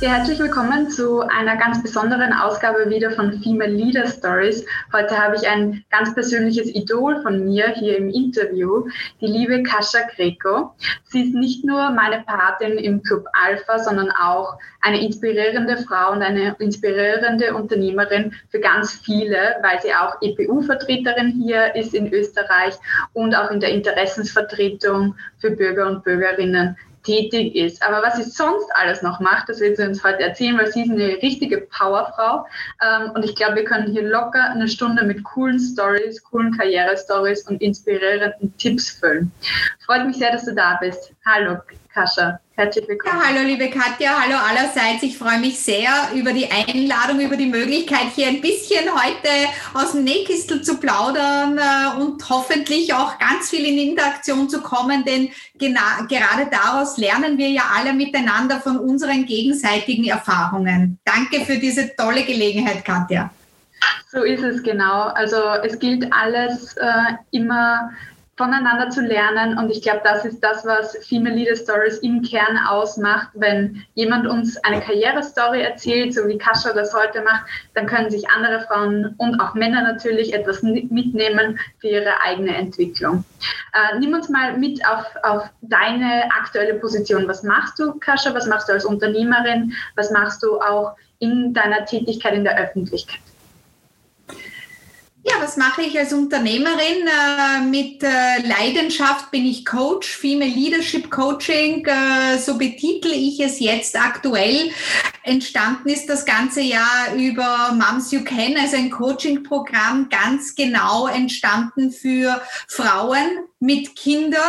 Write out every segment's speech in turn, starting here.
Ja, herzlich willkommen zu einer ganz besonderen Ausgabe wieder von Female Leader Stories. Heute habe ich ein ganz persönliches Idol von mir hier im Interview, die liebe Kascha Greco. Sie ist nicht nur meine Patin im Club Alpha, sondern auch eine inspirierende Frau und eine inspirierende Unternehmerin für ganz viele, weil sie auch EPU-Vertreterin hier ist in Österreich und auch in der Interessensvertretung für Bürger und Bürgerinnen tätig ist. Aber was sie sonst alles noch macht, das wird sie uns heute erzählen, weil sie ist eine richtige Powerfrau. Ähm, und ich glaube, wir können hier locker eine Stunde mit coolen Stories, coolen Karrierestories und inspirierenden Tipps füllen. Freut mich sehr, dass du da bist. Hallo, Kascha. Herzlich willkommen. Ja, hallo liebe Katja, hallo allerseits. Ich freue mich sehr über die Einladung, über die Möglichkeit, hier ein bisschen heute aus dem Nähkistel zu plaudern äh, und hoffentlich auch ganz viel in Interaktion zu kommen, denn gerade daraus lernen wir ja alle miteinander von unseren gegenseitigen Erfahrungen. Danke für diese tolle Gelegenheit, Katja. So ist es genau. Also es gilt alles äh, immer voneinander zu lernen. Und ich glaube, das ist das, was Female Leader Stories im Kern ausmacht. Wenn jemand uns eine Karrierestory erzählt, so wie Kascha das heute macht, dann können sich andere Frauen und auch Männer natürlich etwas mitnehmen für ihre eigene Entwicklung. Äh, nimm uns mal mit auf, auf deine aktuelle Position. Was machst du, Kascha? Was machst du als Unternehmerin? Was machst du auch in deiner Tätigkeit in der Öffentlichkeit? Ja, was mache ich als Unternehmerin? Äh, mit äh, Leidenschaft bin ich Coach, Female Leadership Coaching, äh, so betitel ich es jetzt aktuell. Entstanden ist das ganze Jahr über Moms You Can, also ein Coaching-Programm, ganz genau entstanden für Frauen mit Kindern,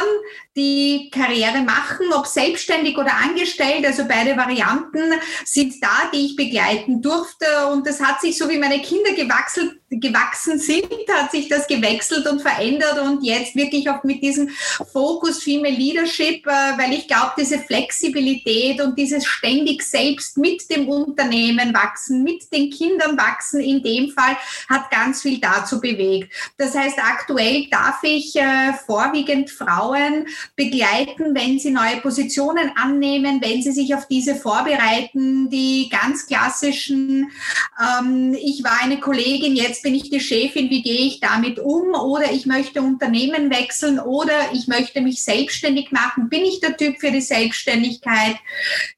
die Karriere machen, ob selbstständig oder angestellt, also beide Varianten sind da, die ich begleiten durfte. Und das hat sich so wie meine Kinder gewachsen, gewachsen sind, hat sich das gewechselt und verändert und jetzt wirklich auch mit diesem Fokus Female Leadership, äh, weil ich glaube, diese Flexibilität und dieses ständig selbst mit dem Unternehmen wachsen, mit den Kindern wachsen, in dem Fall hat ganz viel dazu bewegt. Das heißt, aktuell darf ich äh, vorwiegend Frauen begleiten, wenn sie neue Positionen annehmen, wenn sie sich auf diese vorbereiten, die ganz klassischen, ähm, ich war eine Kollegin, jetzt bin ich die Chefin, wie gehe ich damit um? Oder ich möchte Unternehmen wechseln oder ich möchte mich selbstständig machen. Bin ich der Typ für die Selbstständigkeit?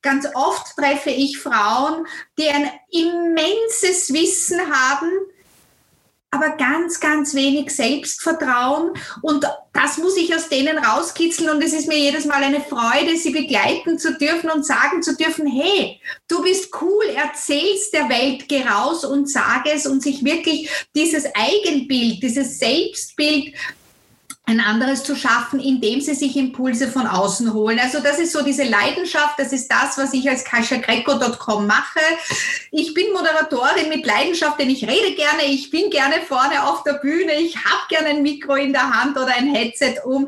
Ganz oft treffe ich Frauen, die ein immenses Wissen haben, aber ganz, ganz wenig Selbstvertrauen. Und das muss ich aus denen rauskitzeln. Und es ist mir jedes Mal eine Freude, sie begleiten zu dürfen und sagen zu dürfen, hey, du bist cool, erzähl's der Welt, geh raus und sag es und sich wirklich dieses Eigenbild, dieses Selbstbild ein anderes zu schaffen, indem sie sich Impulse von außen holen. Also das ist so diese Leidenschaft, das ist das, was ich als kaschagreco.com mache. Ich bin Moderatorin mit Leidenschaft, denn ich rede gerne, ich bin gerne vorne auf der Bühne, ich habe gerne ein Mikro in der Hand oder ein Headset um.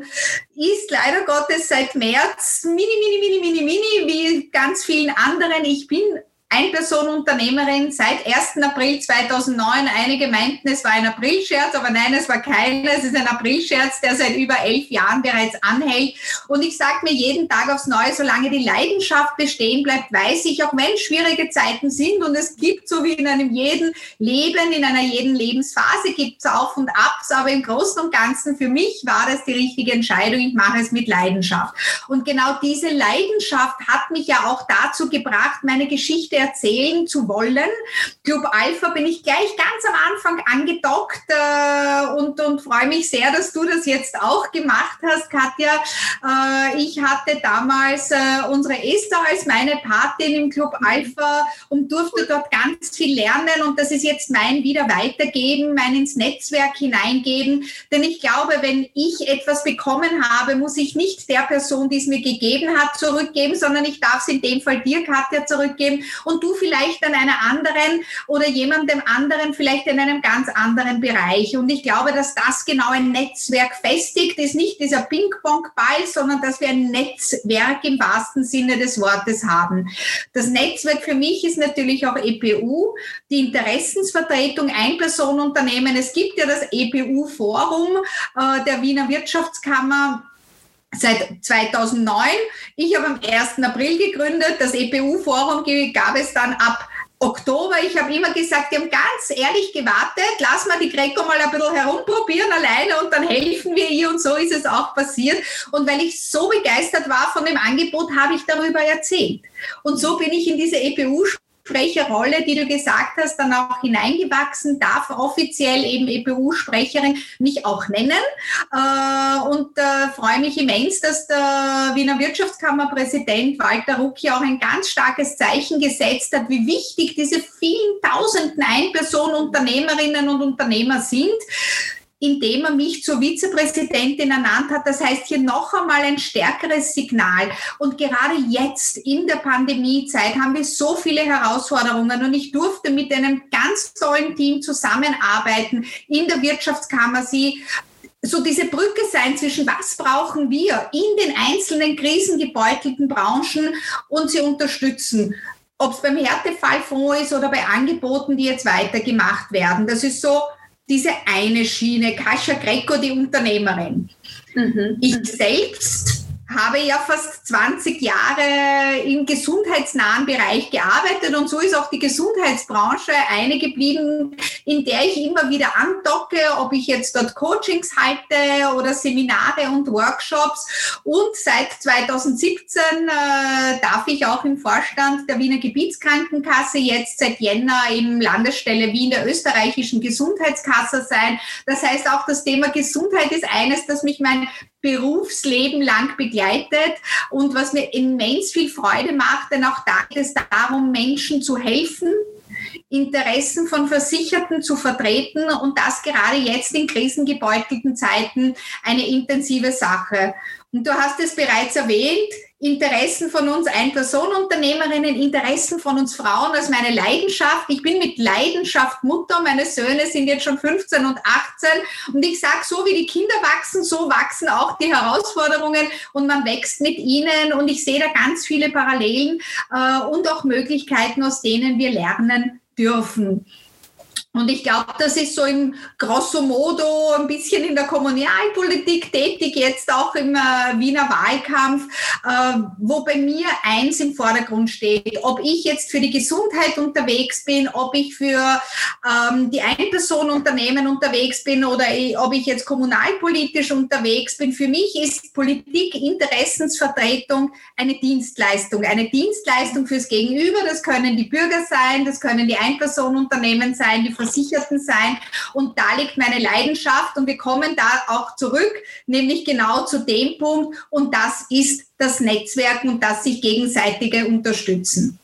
Ist leider Gottes seit März mini, mini, mini, mini, mini, wie ganz vielen anderen. Ich bin Ein-Person-Unternehmerin seit 1. April 2009. Einige meinten, es war ein Aprilscherz, aber nein, es war keiner. Es ist ein Aprilscherz, der seit über elf Jahren bereits anhält. Und ich sage mir jeden Tag aufs Neue, solange die Leidenschaft bestehen bleibt, weiß ich, auch wenn schwierige Zeiten sind und es gibt, so wie in einem jeden Leben, in einer jeden Lebensphase, gibt es Auf und Abs, aber im Großen und Ganzen für mich war das die richtige Entscheidung. Ich mache es mit Leidenschaft. Und genau diese Leidenschaft hat mich ja auch dazu gebracht, meine Geschichte Geschichte erzählen zu wollen. Club Alpha bin ich gleich ganz am Anfang angedockt äh, und, und freue mich sehr, dass du das jetzt auch gemacht hast, Katja. Äh, ich hatte damals äh, unsere Esther als meine Patin im Club Alpha und durfte dort ganz viel lernen und das ist jetzt mein wieder weitergeben, mein ins Netzwerk hineingeben. Denn ich glaube, wenn ich etwas bekommen habe, muss ich nicht der Person, die es mir gegeben hat, zurückgeben, sondern ich darf es in dem Fall dir, Katja, zurückgeben und du vielleicht an einer anderen oder jemandem anderen vielleicht in einem ganz anderen Bereich. Und ich glaube, dass das genau ein Netzwerk festigt, ist nicht dieser Ping-Pong-Ball, sondern dass wir ein Netzwerk im wahrsten Sinne des Wortes haben. Das Netzwerk für mich ist natürlich auch EPU, die Interessensvertretung Einpersonenunternehmen. Es gibt ja das EPU-Forum äh, der Wiener Wirtschaftskammer seit 2009. Ich habe am 1. April gegründet. Das EPU-Forum gab es dann ab Oktober. Ich habe immer gesagt, die haben ganz ehrlich gewartet, lass mal die Greco mal ein bisschen herumprobieren alleine und dann helfen wir ihr und so ist es auch passiert. Und weil ich so begeistert war von dem Angebot, habe ich darüber erzählt. Und so bin ich in diese EPU Sprecherrolle, die du gesagt hast, dann auch hineingewachsen, darf offiziell eben EPU-Sprecherin mich auch nennen. Äh, und äh, freue mich immens, dass der Wiener Wirtschaftskammerpräsident Walter Rucki auch ein ganz starkes Zeichen gesetzt hat, wie wichtig diese vielen tausenden Einpersonen-Unternehmerinnen und Unternehmer sind indem er mich zur Vizepräsidentin ernannt hat. Das heißt, hier noch einmal ein stärkeres Signal. Und gerade jetzt in der Pandemiezeit haben wir so viele Herausforderungen und ich durfte mit einem ganz tollen Team zusammenarbeiten in der Wirtschaftskammer. Sie so diese Brücke sein zwischen was brauchen wir in den einzelnen krisengebeutelten Branchen und sie unterstützen. Ob es beim Härtefallfonds ist oder bei Angeboten, die jetzt weitergemacht werden. Das ist so diese eine Schiene, Kascha Greco, die Unternehmerin. Mhm. Ich selbst habe ja fast 20 Jahre im gesundheitsnahen Bereich gearbeitet und so ist auch die Gesundheitsbranche eine geblieben, in der ich immer wieder andocke, ob ich jetzt dort Coachings halte oder Seminare und Workshops. Und seit 2017 äh, darf ich auch im Vorstand der Wiener Gebietskrankenkasse, jetzt seit Jänner im Landesstelle Wien der österreichischen Gesundheitskasse sein. Das heißt, auch das Thema Gesundheit ist eines, das mich mein Berufsleben lang begleitet und was mir immens viel Freude macht, denn auch da geht es darum, Menschen zu helfen, Interessen von Versicherten zu vertreten und das gerade jetzt in krisengebeutelten Zeiten eine intensive Sache. Und du hast es bereits erwähnt, Interessen von uns Ein-Personen-Unternehmerinnen, Interessen von uns Frauen als meine Leidenschaft. Ich bin mit Leidenschaft Mutter. Meine Söhne sind jetzt schon 15 und 18. Und ich sage, so wie die Kinder wachsen, so wachsen auch die Herausforderungen und man wächst mit ihnen. Und ich sehe da ganz viele Parallelen äh, und auch Möglichkeiten, aus denen wir lernen dürfen. Und ich glaube, das ist so im grosso modo ein bisschen in der Kommunalpolitik tätig, jetzt auch im äh, Wiener Wahlkampf, äh, wo bei mir eins im Vordergrund steht, ob ich jetzt für die Gesundheit unterwegs bin, ob ich für ähm, die Einpersonenunternehmen unterwegs bin oder ob ich jetzt kommunalpolitisch unterwegs bin. Für mich ist Politik Interessensvertretung eine Dienstleistung, eine Dienstleistung fürs Gegenüber. Das können die Bürger sein, das können die Einpersonenunternehmen sein, die Versicherten sein. Und da liegt meine Leidenschaft und wir kommen da auch zurück, nämlich genau zu dem Punkt und das ist das Netzwerken und das sich gegenseitige unterstützen.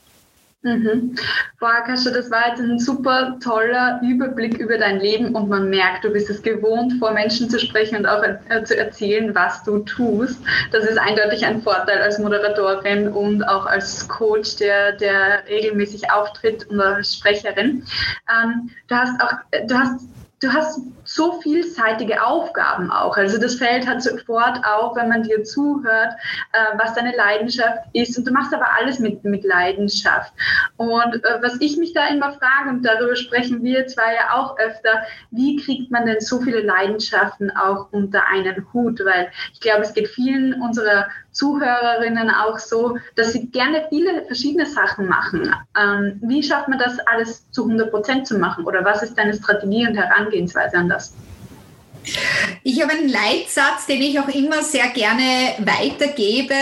Mhm. Frau Akascha, das war jetzt ein super toller Überblick über dein Leben und man merkt, du bist es gewohnt, vor Menschen zu sprechen und auch äh, zu erzählen, was du tust. Das ist eindeutig ein Vorteil als Moderatorin und auch als Coach, der, der regelmäßig auftritt und als Sprecherin. Ähm, du hast auch, du hast du hast so vielseitige Aufgaben auch. Also das fällt halt sofort auf, wenn man dir zuhört, äh, was deine Leidenschaft ist. Und du machst aber alles mit, mit Leidenschaft. Und äh, was ich mich da immer frage, und darüber sprechen wir zwei ja auch öfter, wie kriegt man denn so viele Leidenschaften auch unter einen Hut? Weil ich glaube, es geht vielen unserer Zuhörerinnen auch so, dass sie gerne viele verschiedene Sachen machen. Ähm, wie schafft man das alles zu 100 Prozent zu machen? Oder was ist deine Strategie und Herangehensweise an das? Ich habe einen Leitsatz, den ich auch immer sehr gerne weitergebe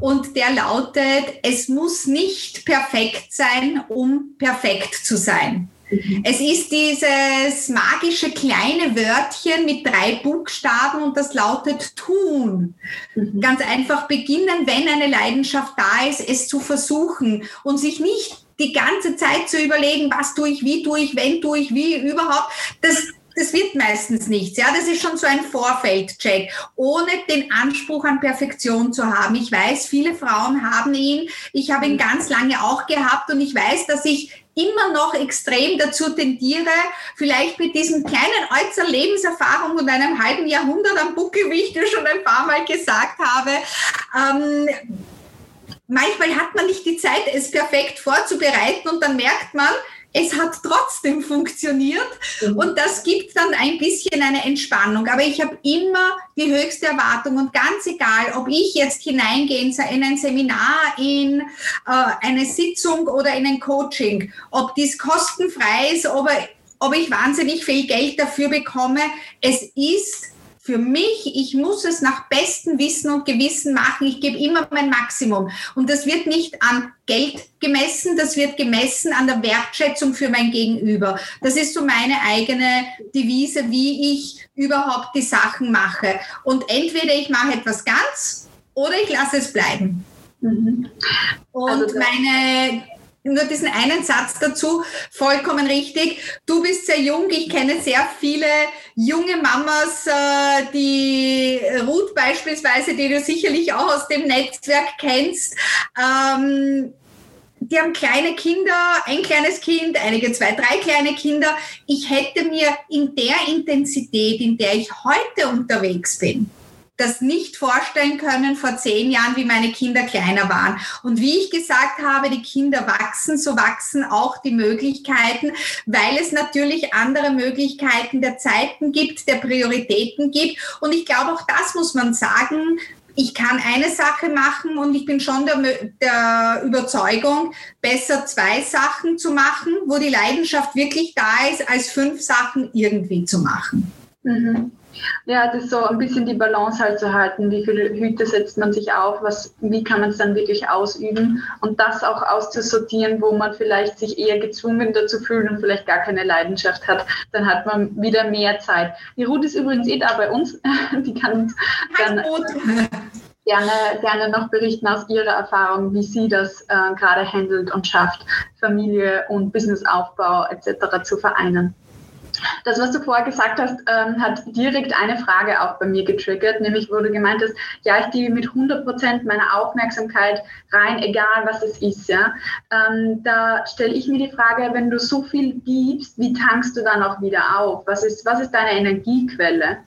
und der lautet, es muss nicht perfekt sein, um perfekt zu sein. Mhm. Es ist dieses magische kleine Wörtchen mit drei Buchstaben und das lautet tun. Mhm. Ganz einfach beginnen, wenn eine Leidenschaft da ist, es zu versuchen und sich nicht die ganze Zeit zu überlegen, was tue ich, wie tue ich, wenn tue ich, wie überhaupt. Das, das wird meistens nichts. Ja, das ist schon so ein Vorfeldcheck, ohne den Anspruch an Perfektion zu haben. Ich weiß, viele Frauen haben ihn. Ich habe ihn ganz lange auch gehabt und ich weiß, dass ich immer noch extrem dazu tendiere, vielleicht mit diesem kleinen äußeren Lebenserfahrung und einem halben Jahrhundert am Buckel, wie ich dir schon ein paar Mal gesagt habe, ähm, manchmal hat man nicht die Zeit, es perfekt vorzubereiten und dann merkt man, es hat trotzdem funktioniert mhm. und das gibt dann ein bisschen eine Entspannung. Aber ich habe immer die höchste Erwartung und ganz egal, ob ich jetzt hineingehe in ein Seminar, in äh, eine Sitzung oder in ein Coaching, ob dies kostenfrei ist, ob, ob ich wahnsinnig viel Geld dafür bekomme, es ist für mich, ich muss es nach bestem Wissen und Gewissen machen. Ich gebe immer mein Maximum. Und das wird nicht an Geld gemessen, das wird gemessen an der Wertschätzung für mein Gegenüber. Das ist so meine eigene Devise, wie ich überhaupt die Sachen mache. Und entweder ich mache etwas ganz oder ich lasse es bleiben. Mhm. Und also meine nur diesen einen Satz dazu, vollkommen richtig. Du bist sehr jung, ich kenne sehr viele junge Mamas, äh, die Ruth beispielsweise, die du sicherlich auch aus dem Netzwerk kennst. Ähm, die haben kleine Kinder, ein kleines Kind, einige zwei, drei kleine Kinder. Ich hätte mir in der Intensität, in der ich heute unterwegs bin, das nicht vorstellen können vor zehn Jahren, wie meine Kinder kleiner waren. Und wie ich gesagt habe, die Kinder wachsen, so wachsen auch die Möglichkeiten, weil es natürlich andere Möglichkeiten der Zeiten gibt, der Prioritäten gibt. Und ich glaube, auch das muss man sagen, ich kann eine Sache machen und ich bin schon der, der, Überzeugung, besser zwei Sachen zu machen, wo die Leidenschaft wirklich da ist, als fünf Sachen irgendwie zu machen. Mhm. Ja, das ist so ein bisschen die Balance halt zu halten. Wie viele Hüte setzt man sich auf? Was, wie kann man es dann wirklich ausüben? Und das auch auszusortieren, wo man vielleicht sich eher gezwungen dazu fühlt und vielleicht gar keine Leidenschaft hat. Dann hat man wieder mehr Zeit. Die Ruth ist übrigens eh da bei uns. Die kann uns dann gerne, gerne noch berichten aus ihrer Erfahrung, wie sie das äh, gerade handelt und schafft, Familie und Businessaufbau etc. zu vereinen. Das, was du vorher gesagt hast, ähm, hat direkt eine Frage auch bei mir getriggert, nämlich wo du gemeint hast, ja, ich gebe mit 100 Prozent meiner Aufmerksamkeit rein, egal was es ist. Ja? Ähm, da stelle ich mir die Frage, wenn du so viel gibst, wie tankst du dann auch wieder auf? Was ist, was ist deine Energiequelle?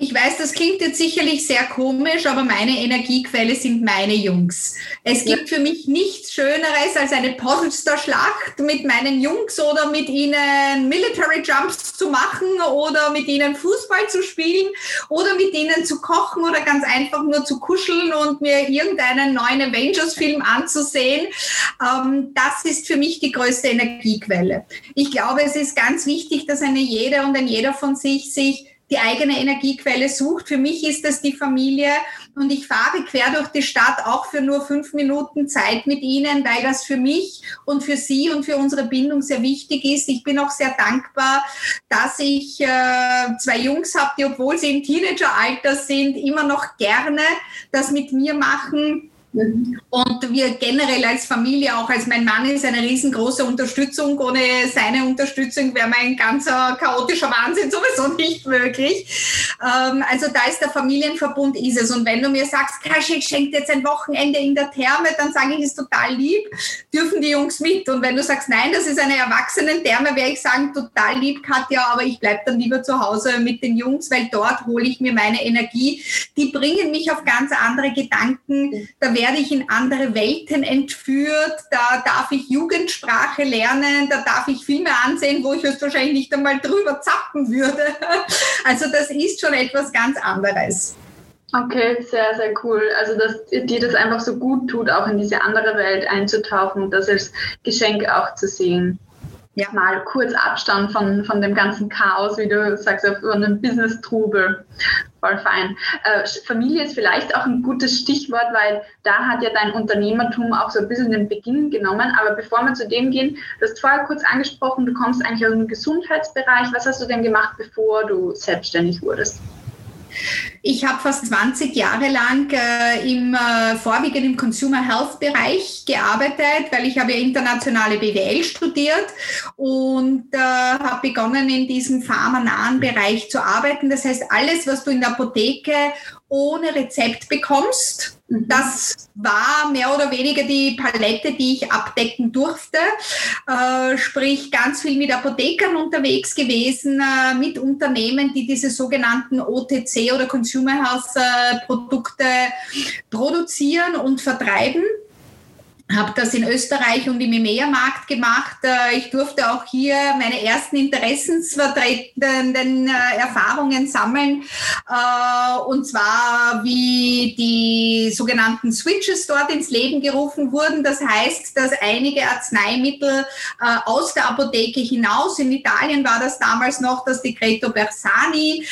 Ich weiß, das klingt jetzt sicherlich sehr komisch, aber meine Energiequelle sind meine Jungs. Es gibt ja. für mich nichts Schöneres als eine Postelster-Schlacht mit meinen Jungs oder mit ihnen Military Jumps zu machen oder mit ihnen Fußball zu spielen oder mit ihnen zu kochen oder ganz einfach nur zu kuscheln und mir irgendeinen neuen Avengers-Film anzusehen. Ähm, das ist für mich die größte Energiequelle. Ich glaube, es ist ganz wichtig, dass eine jede und ein jeder von sich sich die eigene Energiequelle sucht. Für mich ist das die Familie und ich fahre quer durch die Stadt auch für nur fünf Minuten Zeit mit Ihnen, weil das für mich und für Sie und für unsere Bindung sehr wichtig ist. Ich bin auch sehr dankbar, dass ich äh, zwei Jungs habe, die, obwohl sie im Teenageralter sind, immer noch gerne das mit mir machen und wir generell als Familie, auch als mein Mann ist eine riesengroße Unterstützung. Ohne seine Unterstützung wäre mein ganzer chaotischer Wahnsinn sowieso nicht möglich. Ähm, also da ist der Familienverbund ist es. Und wenn du mir sagst, Kasch, ich schenke jetzt ein Wochenende in der Therme, dann sage ich, ist total lieb, dürfen die Jungs mit. Und wenn du sagst, nein, das ist eine Erwachsenen-Therme, werde ich sagen, total lieb, Katja, aber ich bleibe dann lieber zu Hause mit den Jungs, weil dort hole ich mir meine Energie. Die bringen mich auf ganz andere Gedanken. Da wäre werde ich in andere Welten entführt, da darf ich Jugendsprache lernen, da darf ich Filme ansehen, wo ich höchstwahrscheinlich nicht einmal drüber zappen würde. Also das ist schon etwas ganz anderes. Okay, sehr, sehr cool. Also, dass dir das einfach so gut tut, auch in diese andere Welt einzutauchen und das als Geschenk auch zu sehen. Ja. Mal kurz Abstand von, von dem ganzen Chaos, wie du sagst, von dem Business-Trubel. Voll fein. Äh, Familie ist vielleicht auch ein gutes Stichwort, weil da hat ja dein Unternehmertum auch so ein bisschen den Beginn genommen. Aber bevor wir zu dem gehen, du hast vorher kurz angesprochen, du kommst eigentlich aus dem Gesundheitsbereich. Was hast du denn gemacht, bevor du selbstständig wurdest? Ich habe fast 20 Jahre lang äh, im, äh, vorwiegend im Consumer Health Bereich gearbeitet, weil ich habe ja internationale BWL studiert und äh, habe begonnen in diesem pharmanahen Bereich zu arbeiten. Das heißt, alles, was du in der Apotheke ohne Rezept bekommst. Das war mehr oder weniger die Palette, die ich abdecken durfte. Äh, sprich, ganz viel mit Apothekern unterwegs gewesen, äh, mit Unternehmen, die diese sogenannten OTC oder Consumer Health äh, Produkte produzieren und vertreiben. Habe das in Österreich und im EMEA-Markt gemacht. Äh, ich durfte auch hier meine ersten interessensvertretenden äh, Erfahrungen sammeln. Äh, und zwar, wie die sogenannten Switches dort ins Leben gerufen wurden. Das heißt, dass einige Arzneimittel aus der Apotheke hinaus, in Italien war das damals noch das Decreto Bersani.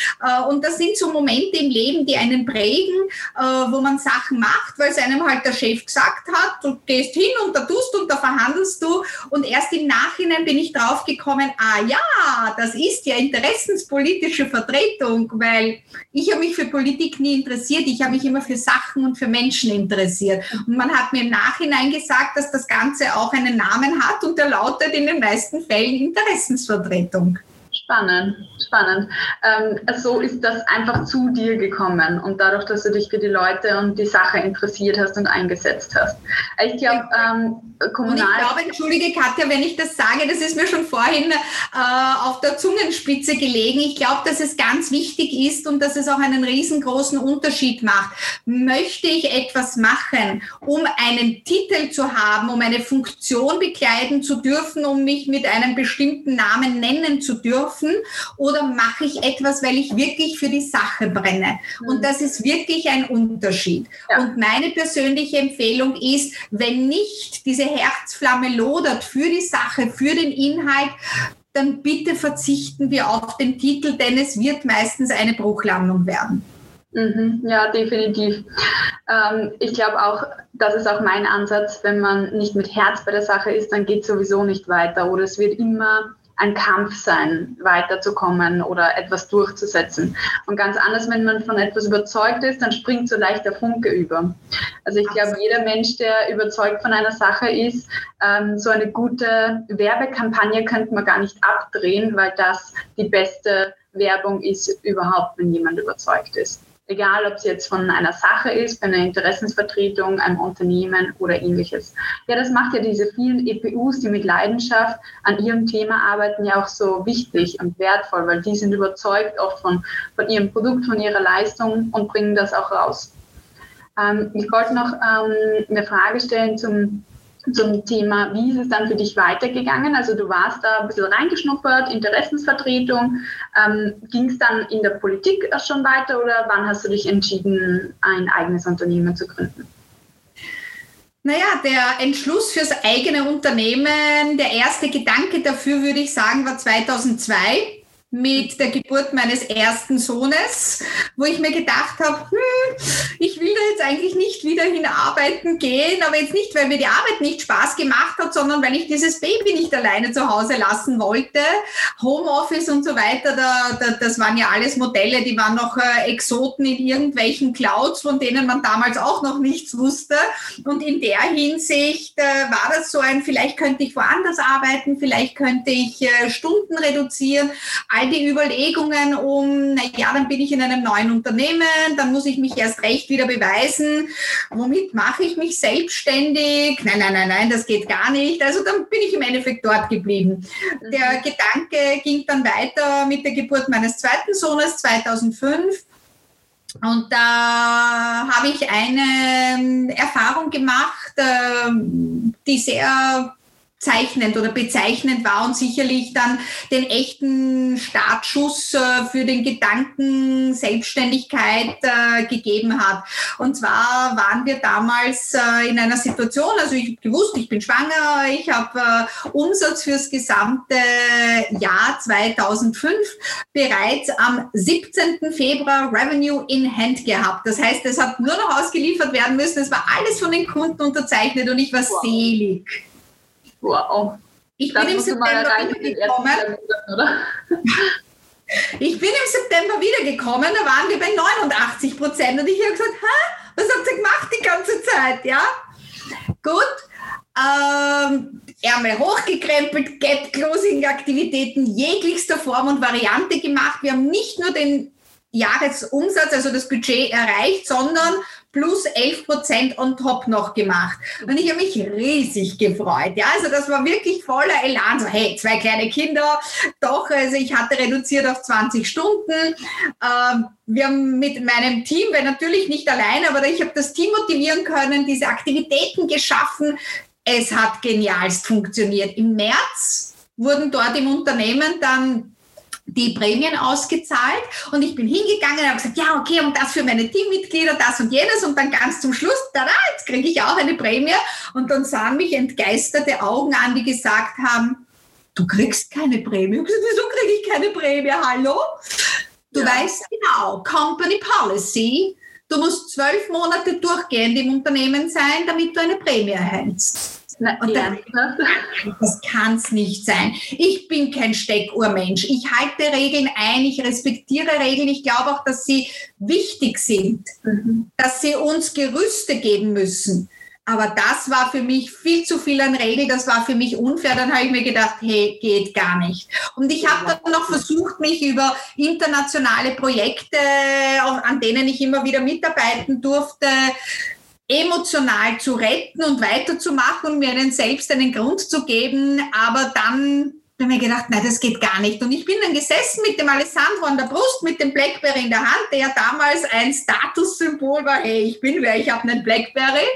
Und das sind so Momente im Leben, die einen prägen, wo man Sachen macht, weil es einem halt der Chef gesagt hat, du gehst hin und da tust und da verhandelst du. Und erst im Nachhinein bin ich drauf gekommen, ah ja, das ist ja interessenspolitische Vertretung, weil ich habe mich für Politik nie interessiert. Ich habe mich immer für Sachen und für Menschen interessiert. Und man hat mir im Nachhinein gesagt, dass das Ganze auch einen Namen hat und der lautet in den meisten Fällen Interessensvertretung. Spannend, spannend. Ähm, so ist das einfach zu dir gekommen und dadurch, dass du dich für die Leute und die Sache interessiert hast und eingesetzt hast. Ich glaube, ähm, kommunal. Und ich glaube, entschuldige Katja, wenn ich das sage, das ist mir schon vorhin äh, auf der Zungenspitze gelegen. Ich glaube, dass es ganz wichtig ist und dass es auch einen riesengroßen Unterschied macht. Möchte ich etwas machen, um einen Titel zu haben, um eine Funktion bekleiden zu dürfen, um mich mit einem bestimmten Namen nennen zu dürfen? Kaufen oder mache ich etwas, weil ich wirklich für die Sache brenne? Und mhm. das ist wirklich ein Unterschied. Ja. Und meine persönliche Empfehlung ist, wenn nicht diese Herzflamme lodert für die Sache, für den Inhalt, dann bitte verzichten wir auf den Titel, denn es wird meistens eine Bruchlandung werden. Mhm, ja, definitiv. Ähm, ich glaube auch, das ist auch mein Ansatz, wenn man nicht mit Herz bei der Sache ist, dann geht es sowieso nicht weiter oder es wird immer ein Kampf sein, weiterzukommen oder etwas durchzusetzen. Und ganz anders, wenn man von etwas überzeugt ist, dann springt so leicht der Funke über. Also ich glaube, jeder Mensch, der überzeugt von einer Sache ist, ähm, so eine gute Werbekampagne könnte man gar nicht abdrehen, weil das die beste Werbung ist überhaupt, wenn jemand überzeugt ist. Egal, ob es jetzt von einer Sache ist, bei einer Interessensvertretung, einem Unternehmen oder ähnliches. Ja, das macht ja diese vielen EPUs, die mit Leidenschaft an ihrem Thema arbeiten, ja auch so wichtig und wertvoll, weil die sind überzeugt oft von, von ihrem Produkt, von ihrer Leistung und bringen das auch raus. Ähm, ich wollte noch ähm, eine Frage stellen zum zum Thema, wie ist es dann für dich weitergegangen? Also du warst da ein bisschen reingeschnuppert, Interessensvertretung. Ähm, Ging es dann in der Politik schon weiter oder wann hast du dich entschieden, ein eigenes Unternehmen zu gründen? Naja, der Entschluss fürs eigene Unternehmen, der erste Gedanke dafür, würde ich sagen, war 2002 mit der Geburt meines ersten Sohnes, wo ich mir gedacht habe, hm, ich will da jetzt eigentlich nicht wieder hinarbeiten gehen, aber jetzt nicht, weil mir die Arbeit nicht Spaß gemacht hat, sondern weil ich dieses Baby nicht alleine zu Hause lassen wollte. Homeoffice und so weiter, da, da, das waren ja alles Modelle, die waren noch äh, Exoten in irgendwelchen Clouds, von denen man damals auch noch nichts wusste. Und in der Hinsicht äh, war das so ein, vielleicht könnte ich woanders arbeiten, vielleicht könnte ich äh, Stunden reduzieren all die Überlegungen um, naja, dann bin ich in einem neuen Unternehmen, dann muss ich mich erst recht wieder beweisen. Womit mache ich mich selbstständig? Nein, nein, nein, nein, das geht gar nicht. Also dann bin ich im Endeffekt dort geblieben. Mhm. Der Gedanke ging dann weiter mit der Geburt meines zweiten Sohnes 2005. Und da habe ich eine Erfahrung gemacht, ähm, die sehr zeichnend oder bezeichnend war und sicherlich dann den echten Startschuss äh, für den Gedanken Selbstständigkeit äh, gegeben hat. Und zwar waren wir damals äh, in einer Situation, also ich habe gewusst, ich bin schwanger, ich habe Umsatz fürs gesamte Jahr 2005 bereits am 17. Februar Revenue in Hand gehabt. Das heißt, es hat nur noch ausgeliefert werden müssen, es war alles von den Kunden unterzeichnet und ich war wow. selig. Wow. Ich bin im September wiedergekommen. Ich bin im September wiedergekommen, da waren wir bei 89 Prozent und ich habe gesagt, Hä? was habt ihr gemacht die ganze Zeit? Ja, gut. Ähm, Ärmel hochgekrempelt, Gap-Closing-Aktivitäten jeglichster Form und Variante gemacht. Wir haben nicht nur den Jahresumsatz, also das Budget erreicht, sondern plus 11 Prozent on top noch gemacht. Und ich habe mich riesig gefreut. Ja, also das war wirklich voller Elan. So, hey, zwei kleine Kinder, doch, also ich hatte reduziert auf 20 Stunden. Ähm, wir haben mit meinem Team, weil natürlich nicht allein, aber ich habe das Team motivieren können, diese Aktivitäten geschaffen, es hat genialst funktioniert. Im März wurden dort im Unternehmen dann die Prämien ausgezahlt und ich bin hingegangen und habe gesagt, ja, okay, und das für meine Teammitglieder, das und jenes und dann ganz zum Schluss, tada, jetzt kriege ich auch eine Prämie und dann sahen mich entgeisterte Augen an, die gesagt haben, du kriegst keine Prämie. Ich gesagt, wieso kriege ich keine Prämie? Hallo? Du ja. weißt genau, Company Policy, du musst zwölf Monate durchgehend im Unternehmen sein, damit du eine Prämie erhältst. Na, und dann, das kann es nicht sein. Ich bin kein Steckuhrmensch. Ich halte Regeln ein, ich respektiere Regeln. Ich glaube auch, dass sie wichtig sind, mhm. dass sie uns Gerüste geben müssen. Aber das war für mich viel zu viel an Regeln, das war für mich unfair. Dann habe ich mir gedacht, hey, geht gar nicht. Und ich habe dann noch versucht, mich über internationale Projekte, an denen ich immer wieder mitarbeiten durfte, emotional zu retten und weiterzumachen und mir einen selbst einen Grund zu geben. Aber dann habe ich mir gedacht, nein, das geht gar nicht. Und ich bin dann gesessen mit dem Alessandro an der Brust, mit dem Blackberry in der Hand, der damals ein Statussymbol war. Hey, ich bin wer, ich habe einen Blackberry.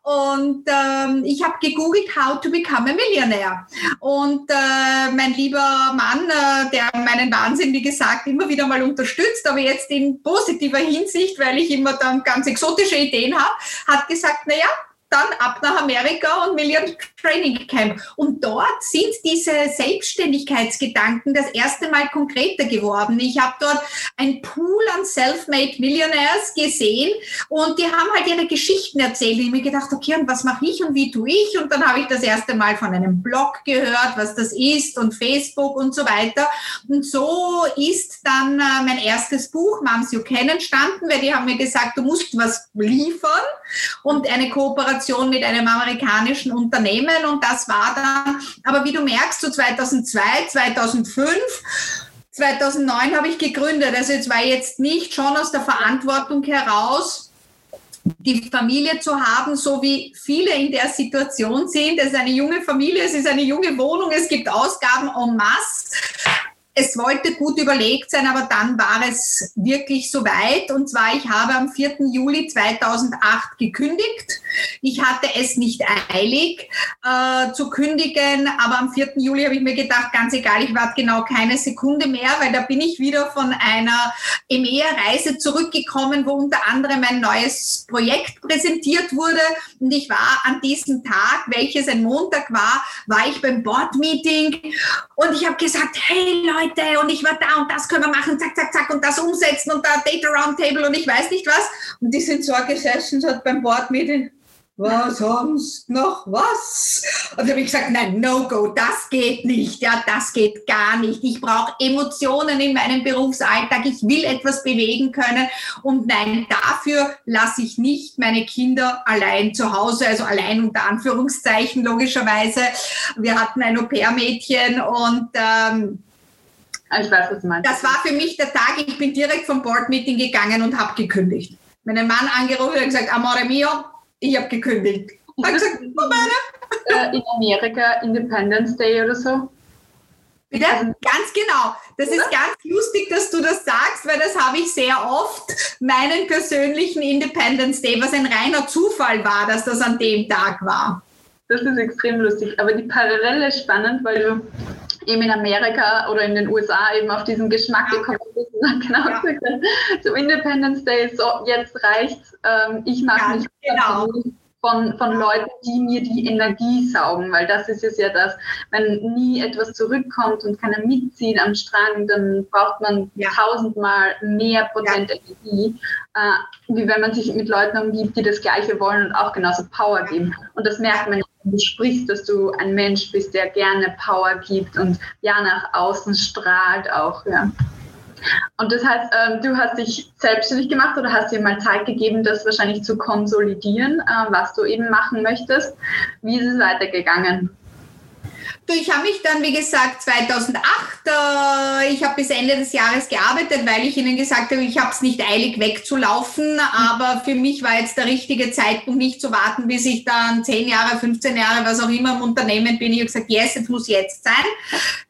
Und ähm, ich habe gegoogelt, how to become a millionaire. Und äh, mein lieber Mann, äh, der meinen Wahnsinn, wie gesagt, immer wieder mal unterstützt, aber jetzt in positiver Hinsicht, weil ich immer dann ganz exotische Ideen habe, hat gesagt, naja, dann ab nach Amerika und Million Training Camp. Und dort sind diese Selbstständigkeitsgedanken das erste Mal konkreter geworden. Ich habe dort ein Pool an Self-Made Millionaires gesehen und die haben halt ihre Geschichten erzählt. Ich mir gedacht, okay, und was mache ich und wie tue ich? Und dann habe ich das erste Mal von einem Blog gehört, was das ist und Facebook und so weiter. Und so ist dann äh, mein erstes Buch, Moms You Can, entstanden, weil die haben mir gesagt, du musst was liefern und eine Kooperation mit einem amerikanischen Unternehmen und das war dann, aber wie du merkst, so 2002, 2005, 2009 habe ich gegründet. Also es war jetzt nicht schon aus der Verantwortung heraus, die Familie zu haben, so wie viele in der Situation sind. Es ist eine junge Familie, es ist eine junge Wohnung, es gibt Ausgaben en masse es wollte gut überlegt sein, aber dann war es wirklich soweit. Und zwar, ich habe am 4. Juli 2008 gekündigt. Ich hatte es nicht eilig äh, zu kündigen, aber am 4. Juli habe ich mir gedacht, ganz egal, ich warte genau keine Sekunde mehr, weil da bin ich wieder von einer EMEA-Reise zurückgekommen, wo unter anderem ein neues Projekt präsentiert wurde. Und ich war an diesem Tag, welches ein Montag war, war ich beim Board-Meeting und ich habe gesagt, hey Leute, Leute und ich war da und das können wir machen, zack, zack, zack und das umsetzen und da Data Roundtable und ich weiß nicht was. Und die sind so gesessen hat beim Board-Meeting was sonst noch was? Und da habe ich gesagt, nein, no go, das geht nicht, ja, das geht gar nicht. Ich brauche Emotionen in meinem Berufsalltag, ich will etwas bewegen können und nein, dafür lasse ich nicht meine Kinder allein zu Hause, also allein unter Anführungszeichen logischerweise. Wir hatten ein Au-pair-Mädchen und ähm, ich weiß, was du meinst. Das war für mich der Tag, ich bin direkt vom Board-Meeting gegangen und habe gekündigt. Meinen Mann angerufen und gesagt, Amore mio, ich habe gekündigt. Ich habe gesagt, meine? In Amerika Independence Day oder so. Bitte? Also, ganz genau. Das ist ganz lustig, dass du das sagst, weil das habe ich sehr oft, meinen persönlichen Independence Day, was ein reiner Zufall war, dass das an dem Tag war. Das ist extrem lustig. Aber die Parallele ist spannend, weil du eben in Amerika oder in den USA eben auf diesen Geschmack gekommen bist und genau ja. zum Independence Day, so jetzt reicht's, ähm, ich mag ja, mich genau. von, von Leuten, die mir die Energie saugen, weil das ist es ja das, wenn nie etwas zurückkommt und keiner mitzieht am Strang, dann braucht man ja. tausendmal mehr Prozent Energie, äh, wie wenn man sich mit Leuten umgibt, die das Gleiche wollen und auch genauso Power geben. Und das merkt man sprichst, dass du ein Mensch bist, der gerne Power gibt und ja nach außen strahlt auch. Ja. Und das heißt, ähm, du hast dich selbstständig gemacht oder hast dir mal Zeit gegeben, das wahrscheinlich zu konsolidieren, äh, was du eben machen möchtest. Wie ist es weitergegangen? Ich habe mich dann, wie gesagt, 2008, äh, ich habe bis Ende des Jahres gearbeitet, weil ich Ihnen gesagt habe, ich habe es nicht eilig wegzulaufen, aber für mich war jetzt der richtige Zeitpunkt, nicht zu warten, bis ich dann 10 Jahre, 15 Jahre, was auch immer im Unternehmen bin. Ich habe gesagt, yes, es muss jetzt sein.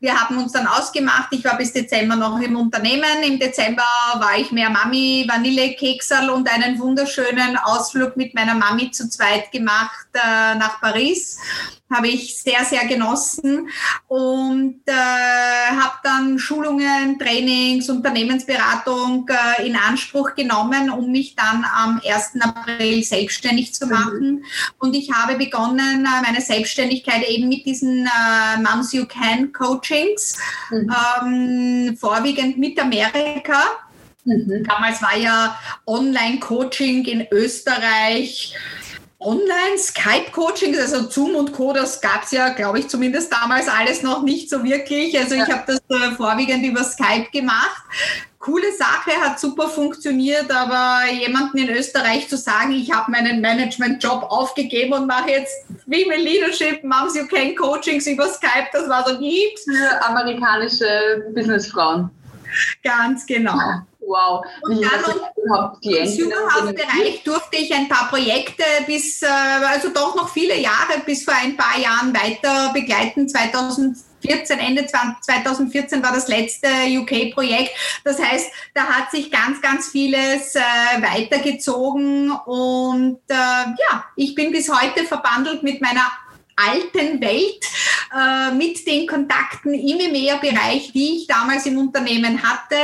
Wir haben uns dann ausgemacht, ich war bis Dezember noch im Unternehmen. Im Dezember war ich mehr Mami, Vanillekeksal und einen wunderschönen Ausflug mit meiner Mami zu zweit gemacht äh, nach Paris habe ich sehr, sehr genossen und äh, habe dann Schulungen, Trainings, Unternehmensberatung äh, in Anspruch genommen, um mich dann am 1. April selbstständig zu mhm. machen. Mhm. Und ich habe begonnen, äh, meine Selbstständigkeit eben mit diesen äh, Moms You Can Coachings, mhm. ähm, vorwiegend mit Amerika. Mhm. Damals war ja Online-Coaching in Österreich Online-Skype-Coachings, also Zoom und Co., das gab es ja, glaube ich, zumindest damals alles noch nicht so wirklich. Also ja. ich habe das äh, vorwiegend über Skype gemacht. Coole Sache, hat super funktioniert, aber jemanden in Österreich zu sagen, ich habe meinen Management-Job aufgegeben und mache jetzt Female Leadership, Moms You Can Coachings über Skype, das war so nicht. Für amerikanische Businessfrauen. Ganz genau. Wow. Und dann überhaupt im Consumer-Bereich durfte ich ein paar Projekte bis, äh, also doch noch viele Jahre, bis vor ein paar Jahren weiter begleiten. 2014, Ende 2014 war das letzte UK-Projekt. Das heißt, da hat sich ganz, ganz vieles äh, weitergezogen und äh, ja, ich bin bis heute verbandelt mit meiner alten Welt äh, mit den Kontakten im EMEA-Bereich, die ich damals im Unternehmen hatte.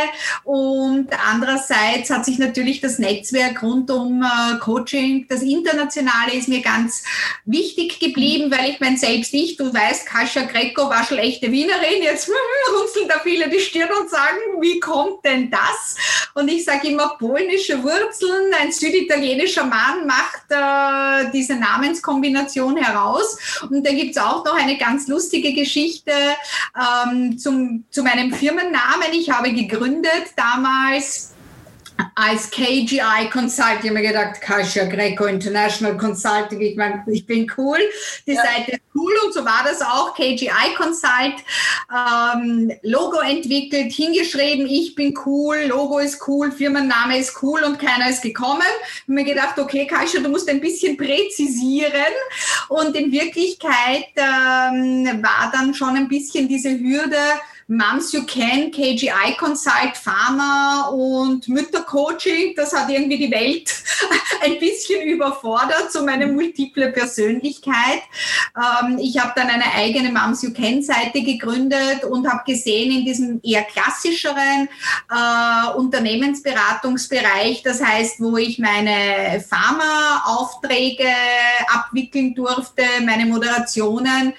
Und andererseits hat sich natürlich das Netzwerk rund um äh, Coaching, das Internationale ist mir ganz wichtig geblieben, weil ich mein selbst ich, du weißt, Kascha Greco war schon echte Wienerin, jetzt runzeln da viele die Stirn und sagen, wie kommt denn das? Und ich sage immer polnische Wurzeln, ein süditalienischer Mann macht äh, diese Namenskombination heraus. Und da gibt es auch noch eine ganz lustige Geschichte ähm, zum, zu meinem Firmennamen. Ich habe gegründet damals als KGI Consulting, ich habe mir gedacht, Kasia Greco International Consulting, ich meine, ich bin cool, die ja. Seite ist cool und so war das auch, KGI Consult, ähm, Logo entwickelt, hingeschrieben, ich bin cool, Logo ist cool, Firmenname ist cool und keiner ist gekommen. Ich habe mir gedacht, okay, Kasia, du musst ein bisschen präzisieren und in Wirklichkeit ähm, war dann schon ein bisschen diese Hürde, Moms You Can, KGI Consult, Pharma und Müttercoaching. Das hat irgendwie die Welt ein bisschen überfordert, so meine multiple Persönlichkeit. Ähm, ich habe dann eine eigene Moms You Can Seite gegründet und habe gesehen in diesem eher klassischeren äh, Unternehmensberatungsbereich, das heißt, wo ich meine Pharma-Aufträge abwickeln durfte, meine Moderationen,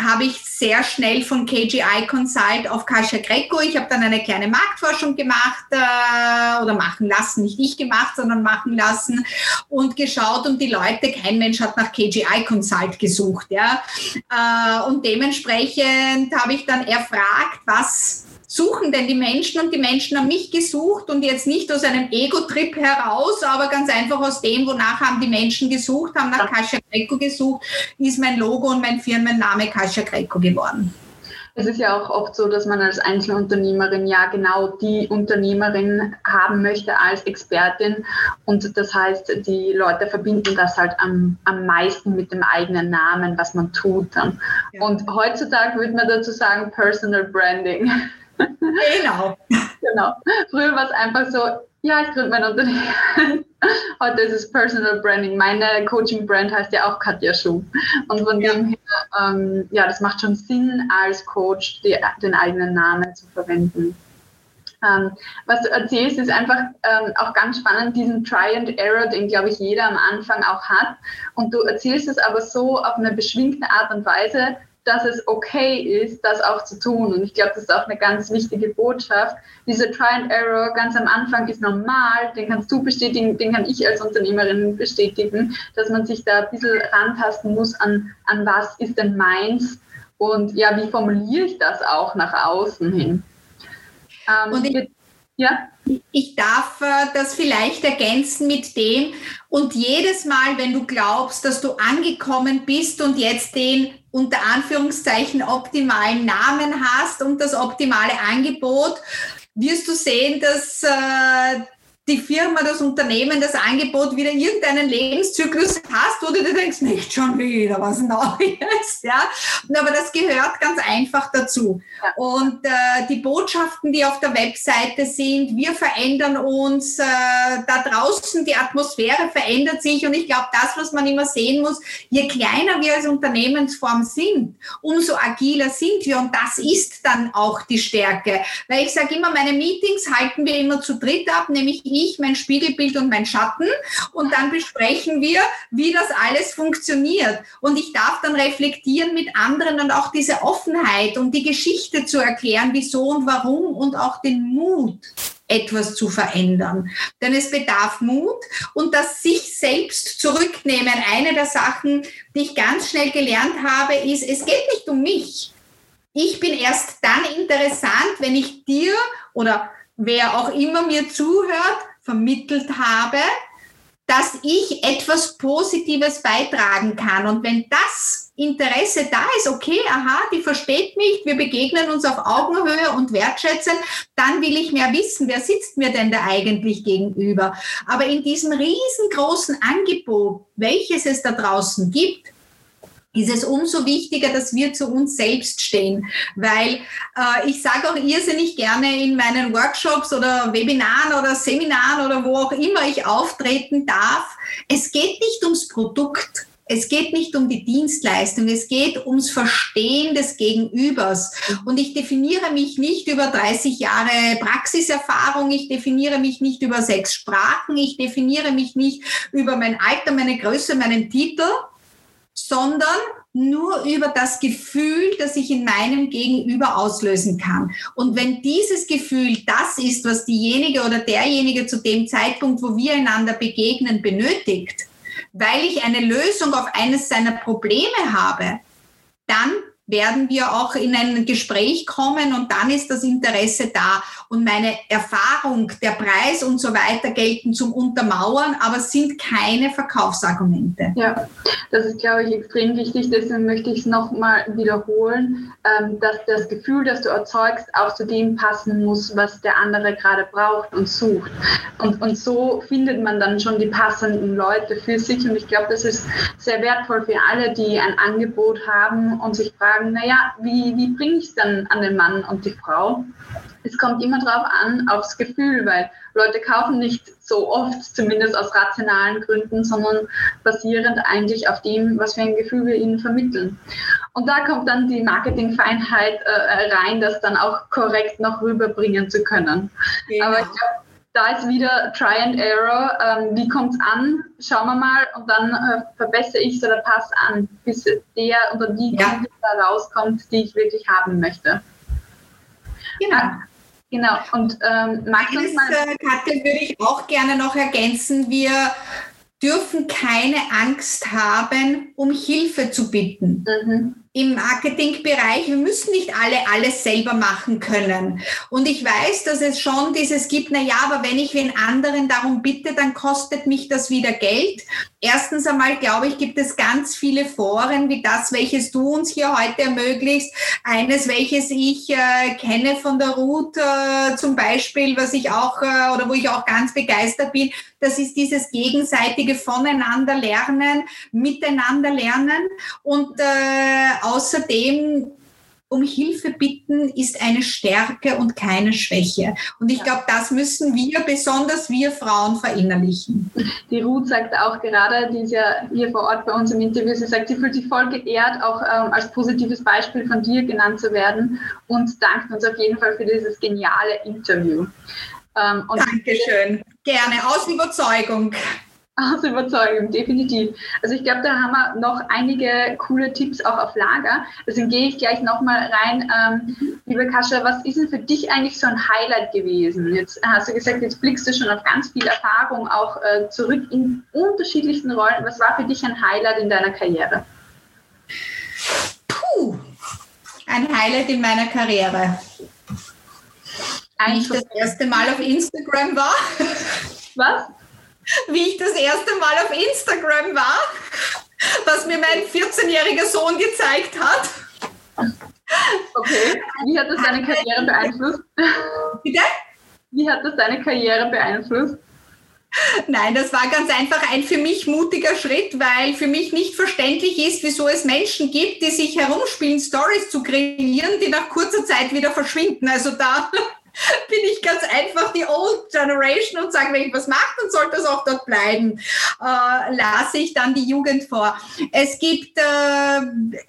habe ich sehr schnell von KGI Consult auf Kasia Greco. Ich habe dann eine kleine Marktforschung gemacht äh, oder machen lassen, nicht ich gemacht, sondern machen lassen und geschaut und die Leute, kein Mensch hat nach KGI Consult gesucht. Ja? Äh, und dementsprechend habe ich dann erfragt, was suchen denn die Menschen und die Menschen haben mich gesucht und jetzt nicht aus einem Ego-Trip heraus, aber ganz einfach aus dem, wonach haben die Menschen gesucht, haben nach Kasia Greco gesucht, ist mein Logo und mein Firmenname Kasia Greco geworden. Es ist ja auch oft so, dass man als Einzelunternehmerin ja genau die Unternehmerin haben möchte als Expertin. Und das heißt, die Leute verbinden das halt am, am meisten mit dem eigenen Namen, was man tut. Ja. Und heutzutage würde man dazu sagen Personal Branding. Genau. genau. Früher war es einfach so, ja, ich gründe mein Unternehmen. Heute ist es Personal Branding. Meine Coaching-Brand heißt ja auch Katja Schuh. Und von ja. dem her, ähm, ja, das macht schon Sinn, als Coach die, den eigenen Namen zu verwenden. Ähm, was du erzählst, ist einfach ähm, auch ganz spannend, diesen Try and Error, den, glaube ich, jeder am Anfang auch hat. Und du erzählst es aber so auf eine beschwingte Art und Weise, dass es okay ist, das auch zu tun. Und ich glaube, das ist auch eine ganz wichtige Botschaft. Diese Try and Error ganz am Anfang ist normal, den kannst du bestätigen, den kann ich als Unternehmerin bestätigen, dass man sich da ein bisschen rantasten muss an, an was ist denn meins und ja, wie formuliere ich das auch nach außen hin. Ähm, und ich, Ja. Ich darf äh, das vielleicht ergänzen mit dem, und jedes Mal, wenn du glaubst, dass du angekommen bist und jetzt den unter Anführungszeichen optimalen Namen hast und das optimale Angebot, wirst du sehen, dass äh, die Firma, das Unternehmen, das Angebot wieder irgendeinen Lebenszyklus hast, wo du dir denkst, nicht schon wieder was Neues, ja. Aber das gehört ganz einfach dazu. Und äh, die Botschaften, die auf der Webseite sind, wir verändern uns, äh, da draußen die Atmosphäre verändert sich und ich glaube, das, was man immer sehen muss, je kleiner wir als Unternehmensform sind, umso agiler sind wir und das ist dann auch die Stärke. Weil ich sage immer, meine Meetings halten wir immer zu dritt ab, nämlich ich, mein Spiegelbild und mein Schatten. Und dann besprechen wir, wie das alles funktioniert. Und ich darf dann reflektieren mit anderen und auch diese Offenheit und die Geschichte zu erklären, wieso und warum und auch den Mut etwas zu verändern. Denn es bedarf Mut und das sich selbst zurücknehmen. Eine der Sachen, die ich ganz schnell gelernt habe, ist, es geht nicht um mich. Ich bin erst dann interessant, wenn ich dir oder wer auch immer mir zuhört, vermittelt habe, dass ich etwas Positives beitragen kann. Und wenn das Interesse da ist, okay, aha, die versteht mich, wir begegnen uns auf Augenhöhe und wertschätzen, dann will ich mehr wissen, wer sitzt mir denn da eigentlich gegenüber. Aber in diesem riesengroßen Angebot, welches es da draußen gibt, ist es umso wichtiger, dass wir zu uns selbst stehen. Weil äh, ich sage auch irrsinnig gerne in meinen Workshops oder Webinaren oder Seminaren oder wo auch immer ich auftreten darf, es geht nicht ums Produkt. Es geht nicht um die Dienstleistung, es geht ums Verstehen des Gegenübers. Und ich definiere mich nicht über 30 Jahre Praxiserfahrung, ich definiere mich nicht über sechs Sprachen, ich definiere mich nicht über mein Alter, meine Größe, meinen Titel, sondern nur über das Gefühl, das ich in meinem Gegenüber auslösen kann. Und wenn dieses Gefühl das ist, was diejenige oder derjenige zu dem Zeitpunkt, wo wir einander begegnen, benötigt, weil ich eine Lösung auf eines seiner Probleme habe, dann werden wir auch in ein Gespräch kommen und dann ist das Interesse da. Und meine Erfahrung, der Preis und so weiter gelten zum Untermauern, aber sind keine Verkaufsargumente. Ja, das ist, glaube ich, extrem wichtig. Deswegen möchte ich es nochmal wiederholen, ähm, dass das Gefühl, das du erzeugst, auch zu dem passen muss, was der andere gerade braucht und sucht. Und, und so findet man dann schon die passenden Leute für sich. Und ich glaube, das ist sehr wertvoll für alle, die ein Angebot haben und sich fragen, fragen, naja, wie, wie bringe ich es dann an den Mann und die Frau? Es kommt immer darauf an, aufs Gefühl, weil Leute kaufen nicht so oft, zumindest aus rationalen Gründen, sondern basierend eigentlich auf dem, was für ein Gefühl wir ihnen vermitteln. Und da kommt dann die Marketingfeinheit äh, rein, das dann auch korrekt noch rüberbringen zu können. Genau. Aber ich glaube, da ist wieder Try and Error. Ähm, wie kommt es an? Schauen wir mal und dann äh, verbessere ich es oder passe an, bis der oder die ja. da rauskommt, die ich wirklich haben möchte. Genau. Ah, genau. Und ähm, magst uns mal. Äh, Katja, würde ich auch gerne noch ergänzen. Wir dürfen keine Angst haben, um Hilfe zu bitten. Mhm im Marketingbereich, wir müssen nicht alle alles selber machen können. Und ich weiß, dass es schon dieses gibt, na ja, aber wenn ich den anderen darum bitte, dann kostet mich das wieder Geld. Erstens einmal, glaube ich, gibt es ganz viele Foren wie das, welches du uns hier heute ermöglicht. Eines, welches ich äh, kenne von der Ruth äh, zum Beispiel, was ich auch, äh, oder wo ich auch ganz begeistert bin, das ist dieses gegenseitige Voneinander lernen, miteinander lernen und äh, außerdem um Hilfe bitten ist eine Stärke und keine Schwäche. Und ich glaube, das müssen wir, besonders wir Frauen, verinnerlichen. Die Ruth sagt auch gerade, die ist ja hier vor Ort bei uns im Interview, sie sagt, sie fühlt sich voll geehrt, auch ähm, als positives Beispiel von dir genannt zu werden und dankt uns auf jeden Fall für dieses geniale Interview. Ähm, Dankeschön. Gerne, aus Überzeugung. Aus Überzeugung, definitiv. Also ich glaube, da haben wir noch einige coole Tipps auch auf Lager. Deswegen gehe ich gleich nochmal rein. Ähm, liebe Kascha, was ist denn für dich eigentlich so ein Highlight gewesen? Jetzt hast du gesagt, jetzt blickst du schon auf ganz viel Erfahrung auch äh, zurück in unterschiedlichsten Rollen. Was war für dich ein Highlight in deiner Karriere? Puh, ein Highlight in meiner Karriere. Wie ich das erste Mal auf Instagram war. Was? Wie ich das erste Mal auf Instagram war, was mir mein 14-jähriger Sohn gezeigt hat. Okay. Wie hat das deine Karriere beeinflusst? Bitte? Wie hat das deine Karriere beeinflusst? Nein, das war ganz einfach ein für mich mutiger Schritt, weil für mich nicht verständlich ist, wieso es Menschen gibt, die sich herumspielen, Stories zu kreieren, die nach kurzer Zeit wieder verschwinden. Also da bin ich ganz einfach die Old Generation und sage, wenn ich was mache, dann sollte das auch dort bleiben. Äh, lasse ich dann die Jugend vor. Es gibt äh,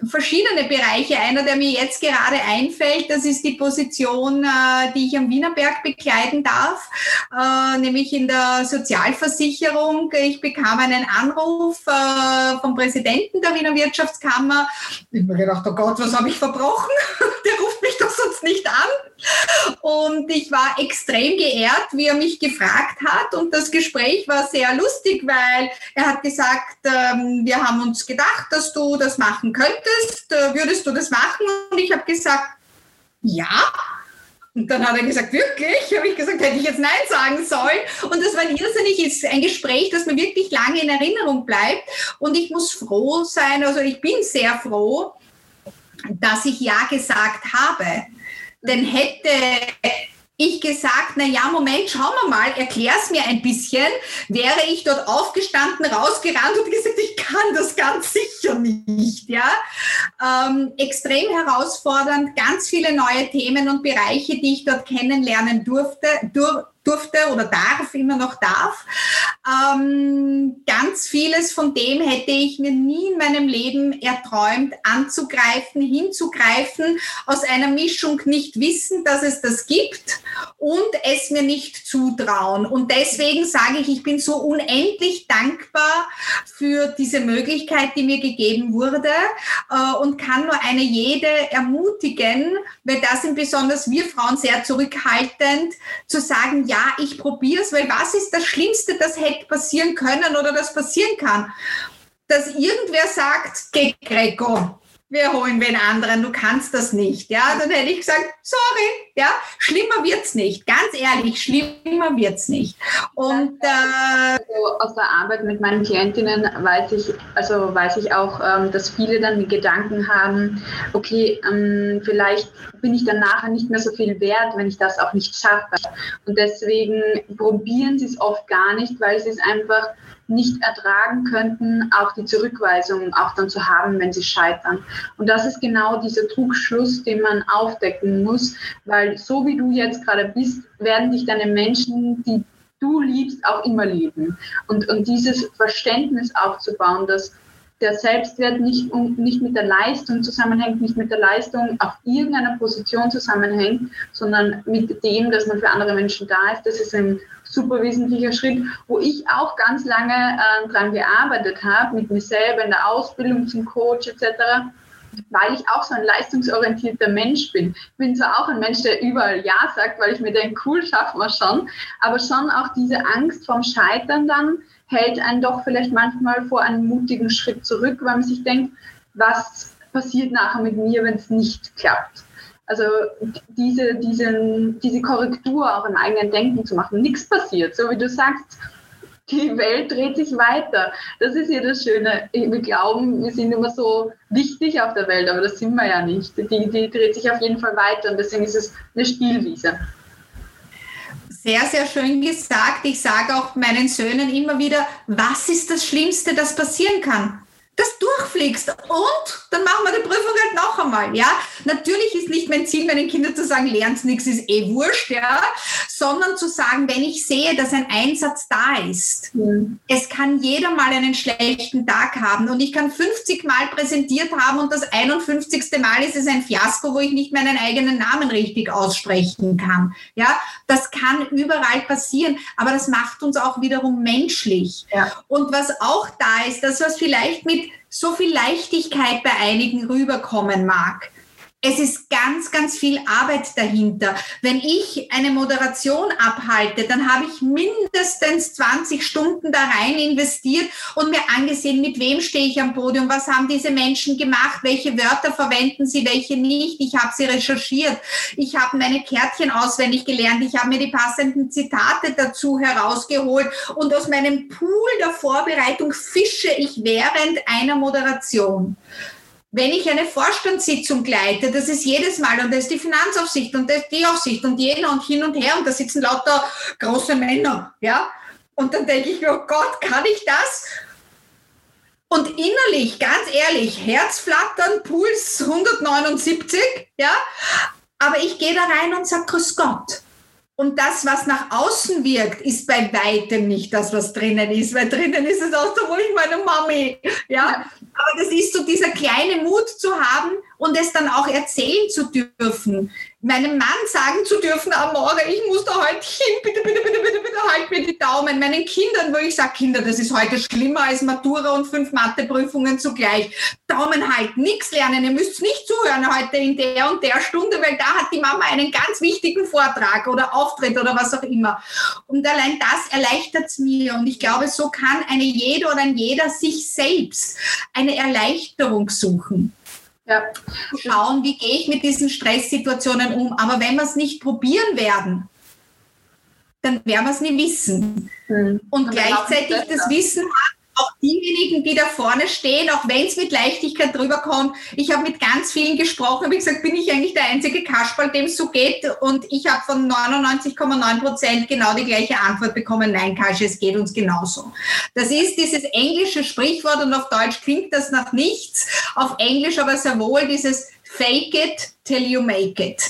verschiedene Bereiche. Einer, der mir jetzt gerade einfällt, das ist die Position, äh, die ich am Wienerberg bekleiden darf, äh, nämlich in der Sozialversicherung. Ich bekam einen Anruf äh, vom Präsidenten der Wiener Wirtschaftskammer. Ich habe mir gedacht, oh Gott, was habe ich verbrochen? Der ruft mich doch sonst nicht an. Und und ich war extrem geehrt, wie er mich gefragt hat. Und das Gespräch war sehr lustig, weil er hat gesagt, ähm, wir haben uns gedacht, dass du das machen könntest. Äh, würdest du das machen? Und ich habe gesagt, ja. Und dann hat er gesagt, wirklich? Habe ich gesagt, hätte ich jetzt Nein sagen sollen. Und das war ein irrsinnig, ein Gespräch, das mir wirklich lange in Erinnerung bleibt. Und ich muss froh sein, also ich bin sehr froh, dass ich Ja gesagt habe. Denn hätte ich gesagt, na ja, Moment, schauen wir mal, erklär's mir ein bisschen, wäre ich dort aufgestanden, rausgerannt und gesagt, ich kann das ganz sicher nicht, ja. Ähm, extrem herausfordernd, ganz viele neue Themen und Bereiche, die ich dort kennenlernen durfte, dur durfte oder darf, immer noch darf. Ähm, ganz vieles von dem hätte ich mir nie in meinem Leben erträumt, anzugreifen, hinzugreifen, aus einer Mischung nicht wissen, dass es das gibt und es mir nicht zutrauen. Und deswegen sage ich, ich bin so unendlich dankbar für diese Möglichkeit, die mir gegeben wurde äh, und kann nur eine jede ermutigen, weil da sind besonders wir Frauen sehr zurückhaltend, zu sagen, ja, ja, ich probiere es, weil was ist das Schlimmste, das hätte passieren können oder das passieren kann? Dass irgendwer sagt, geh Greco, wir holen wen anderen, du kannst das nicht. Ja, dann hätte ich gesagt, sorry, ja, schlimmer wird's nicht. Ganz ehrlich, schlimmer wird's nicht. Und äh, also aus der Arbeit mit meinen Klientinnen weiß ich, also weiß ich auch, ähm, dass viele dann die Gedanken haben, okay, ähm, vielleicht bin ich dann nachher nicht mehr so viel wert, wenn ich das auch nicht schaffe. Und deswegen probieren sie es oft gar nicht, weil sie es einfach nicht ertragen könnten, auch die Zurückweisung auch dann zu haben, wenn sie scheitern. Und das ist genau dieser Trugschluss, den man aufdecken muss, weil so wie du jetzt gerade bist, werden dich deine Menschen, die du liebst, auch immer lieben. Und, und dieses Verständnis aufzubauen, dass der Selbstwert nicht, nicht mit der Leistung zusammenhängt, nicht mit der Leistung auf irgendeiner Position zusammenhängt, sondern mit dem, dass man für andere Menschen da ist. Das ist ein super wesentlicher Schritt, wo ich auch ganz lange äh, dran gearbeitet habe, mit mir selber in der Ausbildung zum Coach etc., weil ich auch so ein leistungsorientierter Mensch bin. Ich bin zwar auch ein Mensch, der überall Ja sagt, weil ich mir denke, cool, schaffen wir schon, aber schon auch diese Angst vom Scheitern dann hält einen doch vielleicht manchmal vor einem mutigen Schritt zurück, weil man sich denkt, was passiert nachher mit mir, wenn es nicht klappt. Also diese, diese, diese Korrektur auch im eigenen Denken zu machen. Nichts passiert, so wie du sagst, die Welt dreht sich weiter. Das ist ja das Schöne. Wir glauben, wir sind immer so wichtig auf der Welt, aber das sind wir ja nicht. Die, die dreht sich auf jeden Fall weiter und deswegen ist es eine Spielwiese. Sehr, sehr schön gesagt. Ich sage auch meinen Söhnen immer wieder, was ist das Schlimmste, das passieren kann? Das durchfliegst und dann machen wir die Prüfung halt noch einmal, ja. Natürlich ist nicht mein Ziel, meinen Kindern zu sagen, lernt nichts, ist eh wurscht, ja, sondern zu sagen, wenn ich sehe, dass ein Einsatz da ist, mhm. es kann jeder mal einen schlechten Tag haben und ich kann 50 Mal präsentiert haben und das 51. Mal ist es ein Fiasko, wo ich nicht meinen eigenen Namen richtig aussprechen kann, ja. Das kann überall passieren, aber das macht uns auch wiederum menschlich. Ja. Und was auch da ist, das was vielleicht mit so viel Leichtigkeit bei einigen rüberkommen mag. Es ist ganz, ganz viel Arbeit dahinter. Wenn ich eine Moderation abhalte, dann habe ich mindestens 20 Stunden da rein investiert und mir angesehen, mit wem stehe ich am Podium, was haben diese Menschen gemacht, welche Wörter verwenden sie, welche nicht. Ich habe sie recherchiert. Ich habe meine Kärtchen auswendig gelernt. Ich habe mir die passenden Zitate dazu herausgeholt und aus meinem Pool der Vorbereitung fische ich während einer Moderation. Wenn ich eine Vorstandssitzung leite, das ist jedes Mal und da ist die Finanzaufsicht und da ist die Aufsicht und jener und hin und her und da sitzen lauter große Männer, ja. Und dann denke ich, oh Gott, kann ich das? Und innerlich, ganz ehrlich, Herzflattern, Puls 179, ja. Aber ich gehe da rein und sage, Grüß Gott. Und das, was nach außen wirkt, ist bei weitem nicht das, was drinnen ist, weil drinnen ist es auch so, wo ich meine Mami, ja. Aber das ist so dieser kleine Mut zu haben und es dann auch erzählen zu dürfen meinem Mann sagen zu dürfen, Amore, ich muss da heute hin, bitte, bitte, bitte, bitte, bitte, halt mir die Daumen. Meinen Kindern, wo ich sage, Kinder, das ist heute schlimmer als Matura und fünf Matheprüfungen zugleich. Daumen halt, nichts lernen, ihr müsst nicht zuhören heute in der und der Stunde, weil da hat die Mama einen ganz wichtigen Vortrag oder Auftritt oder was auch immer. Und allein das erleichtert es mir. Und ich glaube, so kann eine jede oder ein jeder sich selbst eine Erleichterung suchen. Ja. Schauen, wie gehe ich mit diesen Stresssituationen um. Aber wenn wir es nicht probieren werden, dann werden wir es nie wissen. Mhm. Und, Und gleichzeitig das Wissen haben, auch diejenigen, die da vorne stehen, auch wenn es mit Leichtigkeit drüber kommt. Ich habe mit ganz vielen gesprochen, habe gesagt, bin ich eigentlich der einzige Kasperl, dem es so geht? Und ich habe von 99,9 Prozent genau die gleiche Antwort bekommen, nein, Kasch, es geht uns genauso. Das ist dieses englische Sprichwort und auf Deutsch klingt das nach nichts, auf Englisch aber sehr wohl dieses Fake it till you make it.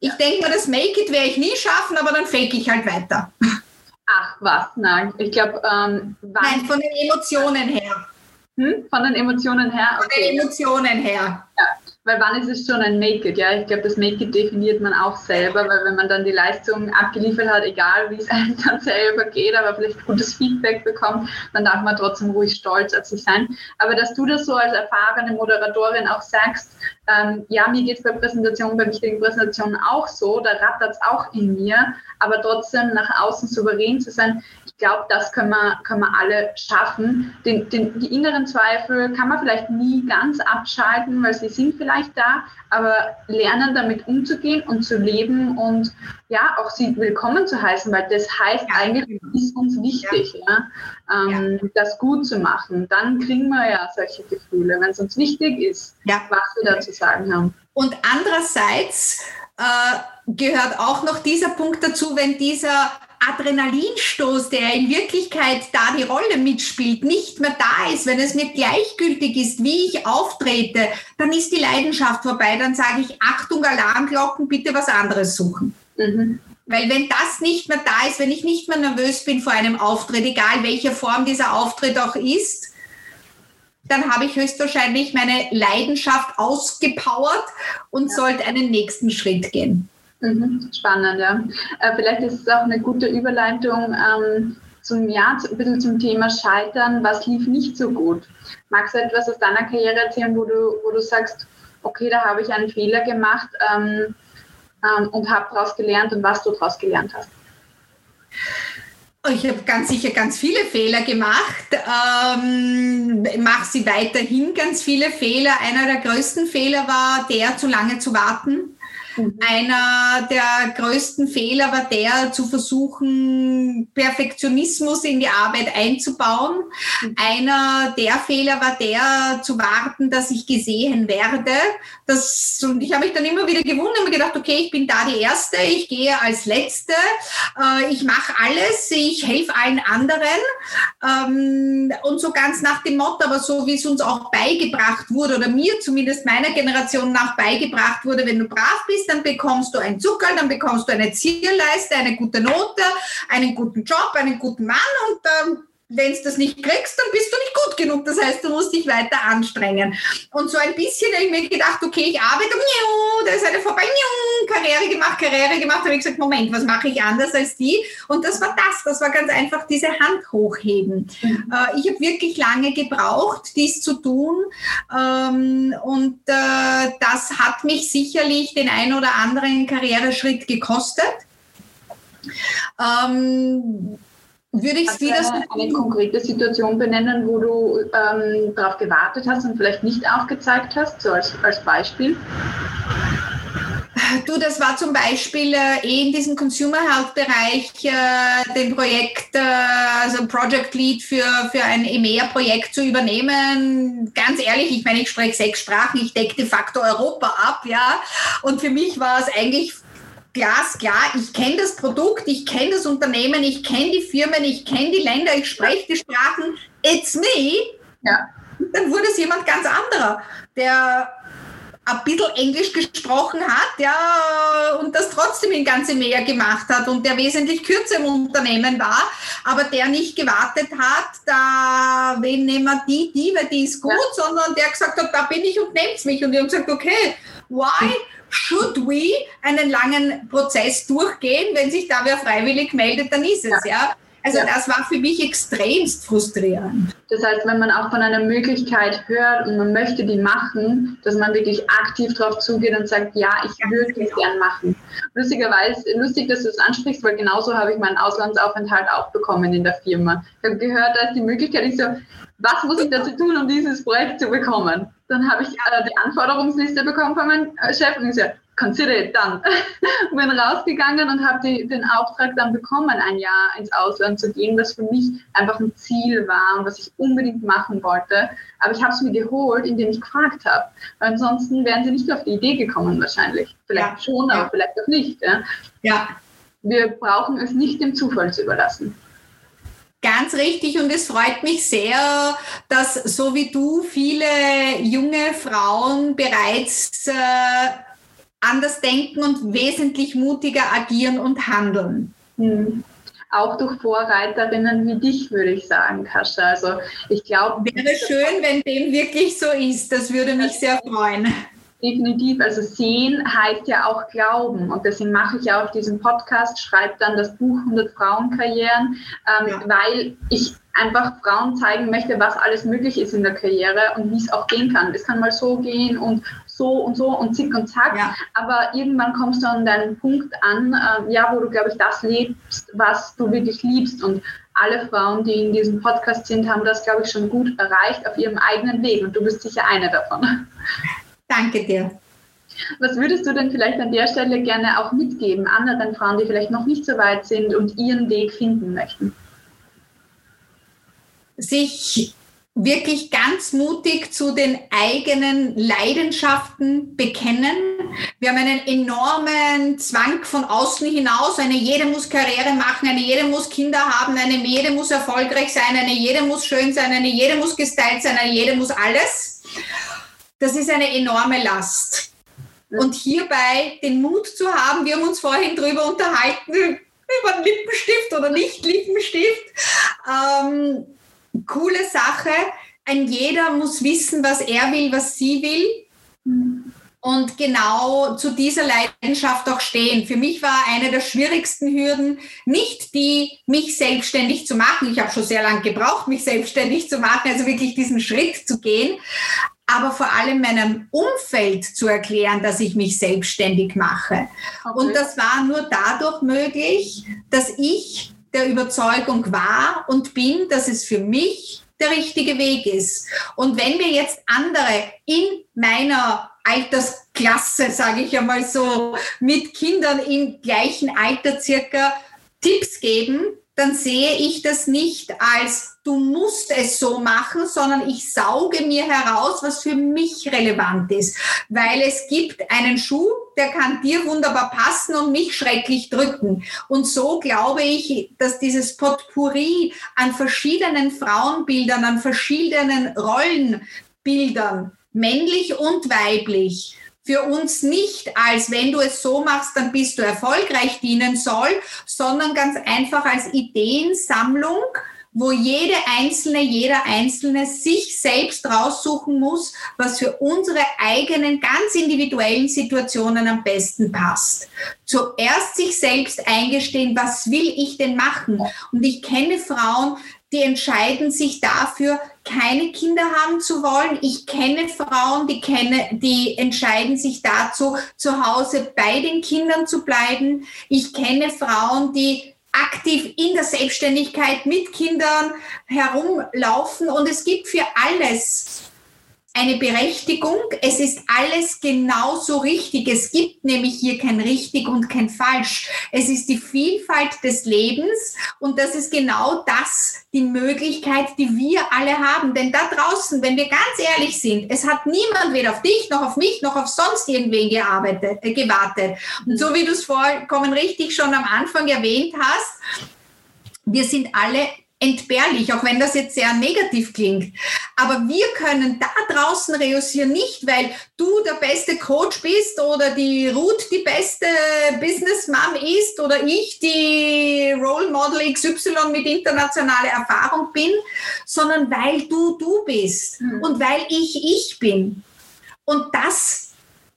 Ich denke mal, das Make it werde ich nie schaffen, aber dann fake ich halt weiter. Ach was, nein. Ich glaube, ähm, Nein, von den Emotionen her. Hm? Von den Emotionen her? Okay. Von den Emotionen her. Ja. Weil wann ist es schon ein Make-it? Ja, ich glaube, das Make-it definiert man auch selber, weil wenn man dann die Leistung abgeliefert hat, egal wie es einem dann selber geht, aber vielleicht gutes Feedback bekommt, dann darf man trotzdem ruhig stolz auf sich sein. Aber dass du das so als erfahrene Moderatorin auch sagst, ähm, ja, mir geht es bei Präsentationen, bei wichtigen Präsentationen auch so, da rattert es auch in mir, aber trotzdem nach außen souverän zu sein, ich glaube, das können wir, können wir alle schaffen. Den, den, die inneren Zweifel kann man vielleicht nie ganz abschalten, weil sie sind vielleicht da, aber lernen damit umzugehen und zu leben und ja, auch sie willkommen zu heißen, weil das heißt ja, eigentlich, ist uns wichtig, ja. ja ähm, das gut zu machen. Dann kriegen wir ja solche Gefühle, wenn es uns wichtig ist, was wir da zu sagen haben. Und andererseits äh, gehört auch noch dieser Punkt dazu, wenn dieser Adrenalinstoß, der in Wirklichkeit da die Rolle mitspielt, nicht mehr da ist, wenn es mir gleichgültig ist, wie ich auftrete, dann ist die Leidenschaft vorbei. Dann sage ich, Achtung, Alarmglocken, bitte was anderes suchen. Mhm. Weil wenn das nicht mehr da ist, wenn ich nicht mehr nervös bin vor einem Auftritt, egal welche Form dieser Auftritt auch ist, dann habe ich höchstwahrscheinlich meine Leidenschaft ausgepowert und sollte einen nächsten Schritt gehen. Mhm, spannend, ja. Äh, vielleicht ist es auch eine gute Überleitung ähm, zum, ja, ein bisschen zum Thema Scheitern. Was lief nicht so gut? Magst du etwas aus deiner Karriere erzählen, wo du, wo du sagst, okay, da habe ich einen Fehler gemacht ähm, ähm, und habe daraus gelernt und was du daraus gelernt hast? Ich habe ganz sicher ganz viele Fehler gemacht, ähm, mache sie weiterhin ganz viele Fehler. Einer der größten Fehler war der, zu lange zu warten. Mhm. Einer der größten Fehler war der, zu versuchen, Perfektionismus in die Arbeit einzubauen. Mhm. Einer der Fehler war der, zu warten, dass ich gesehen werde. Das, und ich habe mich dann immer wieder gewundert und gedacht, okay, ich bin da die Erste, ich gehe als Letzte, äh, ich mache alles, ich helfe allen anderen. Ähm, und so ganz nach dem Motto, aber so wie es uns auch beigebracht wurde, oder mir zumindest meiner Generation nach beigebracht wurde, wenn du brav bist, dann bekommst du ein Zucker, dann bekommst du eine Zielleiste, eine gute Note, einen guten Job, einen guten Mann und dann wenn du das nicht kriegst, dann bist du nicht gut genug. Das heißt, du musst dich weiter anstrengen. Und so ein bisschen habe ich mir gedacht, okay, ich arbeite, da ist eine vorbei, Karriere gemacht, Karriere gemacht. Da habe ich gesagt, Moment, was mache ich anders als die? Und das war das, das war ganz einfach diese Hand hochheben. Mhm. Äh, ich habe wirklich lange gebraucht, dies zu tun. Ähm, und äh, das hat mich sicherlich den ein oder anderen Karriereschritt gekostet. Ähm, würde ich wieder eine, eine konkrete Situation benennen, wo du ähm, darauf gewartet hast und vielleicht nicht aufgezeigt hast, so als, als Beispiel? Du, das war zum Beispiel äh, eh in diesem Consumer Health Bereich äh, den Projekt, äh, also Project Lead für, für ein EMEA-Projekt zu übernehmen. Ganz ehrlich, ich meine, ich spreche sechs Sprachen, ich decke de facto Europa ab, ja. Und für mich war es eigentlich glasklar, ich kenne das Produkt, ich kenne das Unternehmen, ich kenne die Firmen, ich kenne die Länder, ich spreche die Sprachen, it's me. Ja. Dann wurde es jemand ganz anderer, der ein bisschen Englisch gesprochen hat, ja, und das trotzdem in ganze Meer gemacht hat und der wesentlich kürzer im Unternehmen war, aber der nicht gewartet hat, da, wen nehmen wir die, die, weil die ist gut, ja. sondern der gesagt hat, da bin ich und nehmt mich. Und ich habe gesagt, okay, why should we einen langen Prozess durchgehen? Wenn sich da wer freiwillig meldet, dann ist es, ja. ja? Also ja. das war für mich extremst frustrierend. Das heißt, wenn man auch von einer Möglichkeit hört und man möchte die machen, dass man wirklich aktiv darauf zugeht und sagt, ja, ich würde das genau. gern machen. Lustigerweise, lustig, dass du es ansprichst, weil genauso habe ich meinen Auslandsaufenthalt auch bekommen in der Firma. Ich habe gehört, da ist die Möglichkeit, ich so, was muss ich dazu tun, um dieses Projekt zu bekommen? Dann habe ich äh, die Anforderungsliste bekommen von meinem Chef und so, consider it done. bin rausgegangen und habe den Auftrag dann bekommen, ein Jahr ins Ausland zu gehen, was für mich einfach ein Ziel war und was ich unbedingt machen wollte. Aber ich habe es mir geholt, indem ich gefragt habe. Weil ansonsten wären sie nicht auf die Idee gekommen wahrscheinlich. Vielleicht ja. schon, aber ja. vielleicht auch nicht. Ja? ja. Wir brauchen es nicht dem Zufall zu überlassen. Ganz richtig und es freut mich sehr, dass so wie du viele junge Frauen bereits äh, anders denken und wesentlich mutiger agieren und handeln. Mhm. Auch durch Vorreiterinnen wie dich, würde ich sagen, Kascha. Also ich glaube. Wäre schön, wenn dem wirklich so ist. Das würde mich sehr freuen. Definitiv. Also sehen heißt ja auch glauben. Und deswegen mache ich ja auch diesen Podcast, schreibe dann das Buch 100 Frauenkarrieren, ähm, ja. weil ich einfach Frauen zeigen möchte, was alles möglich ist in der Karriere und wie es auch gehen kann. Es kann mal so gehen und so und so und zick und zack. Ja. Aber irgendwann kommst du an deinen Punkt an, äh, ja, wo du, glaube ich, das lebst, was du wirklich liebst. Und alle Frauen, die in diesem Podcast sind, haben das, glaube ich, schon gut erreicht auf ihrem eigenen Weg. Und du bist sicher eine davon. Danke dir. Was würdest du denn vielleicht an der Stelle gerne auch mitgeben, anderen Frauen, die vielleicht noch nicht so weit sind und ihren Weg finden möchten? Sich wirklich ganz mutig zu den eigenen Leidenschaften bekennen. Wir haben einen enormen Zwang von außen hinaus. Eine jede muss Karriere machen, eine jede muss Kinder haben, eine jede muss erfolgreich sein, eine jede muss schön sein, eine jede muss gestylt sein, eine jede muss alles. Das ist eine enorme Last. Und hierbei den Mut zu haben, wir haben uns vorhin darüber unterhalten, über einen Lippenstift oder nicht Lippenstift. Ähm, coole Sache. Ein jeder muss wissen, was er will, was sie will. Und genau zu dieser Leidenschaft auch stehen. Für mich war eine der schwierigsten Hürden nicht die, mich selbstständig zu machen. Ich habe schon sehr lange gebraucht, mich selbstständig zu machen, also wirklich diesen Schritt zu gehen. Aber vor allem meinem Umfeld zu erklären, dass ich mich selbstständig mache. Okay. Und das war nur dadurch möglich, dass ich der Überzeugung war und bin, dass es für mich der richtige Weg ist. Und wenn mir jetzt andere in meiner Altersklasse, sage ich einmal so, mit Kindern im gleichen Alter circa Tipps geben, dann sehe ich das nicht als du musst es so machen, sondern ich sauge mir heraus, was für mich relevant ist. Weil es gibt einen Schuh, der kann dir wunderbar passen und mich schrecklich drücken. Und so glaube ich, dass dieses Potpourri an verschiedenen Frauenbildern, an verschiedenen Rollenbildern, männlich und weiblich, für uns nicht als wenn du es so machst, dann bist du erfolgreich dienen soll, sondern ganz einfach als Ideensammlung, wo jede Einzelne, jeder Einzelne sich selbst raussuchen muss, was für unsere eigenen ganz individuellen Situationen am besten passt. Zuerst sich selbst eingestehen, was will ich denn machen? Und ich kenne Frauen, die entscheiden sich dafür, keine Kinder haben zu wollen. Ich kenne Frauen, die, kenne, die entscheiden sich dazu, zu Hause bei den Kindern zu bleiben. Ich kenne Frauen, die aktiv in der Selbstständigkeit mit Kindern herumlaufen und es gibt für alles eine Berechtigung. Es ist alles genauso richtig. Es gibt nämlich hier kein richtig und kein falsch. Es ist die Vielfalt des Lebens und das ist genau das, die Möglichkeit, die wir alle haben. Denn da draußen, wenn wir ganz ehrlich sind, es hat niemand weder auf dich noch auf mich noch auf sonst irgendwen gearbeitet, äh, gewartet. Und so wie du es vollkommen richtig schon am Anfang erwähnt hast, wir sind alle entbehrlich, auch wenn das jetzt sehr negativ klingt. Aber wir können da draußen reüssieren nicht, weil du der beste Coach bist oder die Ruth die beste Businessmom ist oder ich die Role Model XY mit internationaler Erfahrung bin, sondern weil du du bist mhm. und weil ich ich bin. Und das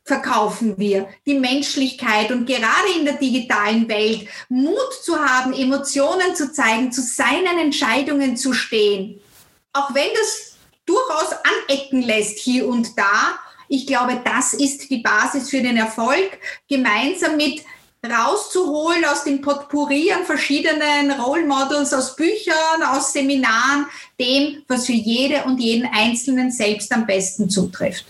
verkaufen wir, die Menschlichkeit und gerade in der digitalen Welt Mut zu haben, Emotionen zu zeigen, zu seinen Entscheidungen zu stehen. Auch wenn das durchaus anecken lässt hier und da, ich glaube, das ist die Basis für den Erfolg, gemeinsam mit rauszuholen aus dem Potpourri an verschiedenen Role Models, aus Büchern, aus Seminaren, dem, was für jede und jeden Einzelnen selbst am besten zutrifft.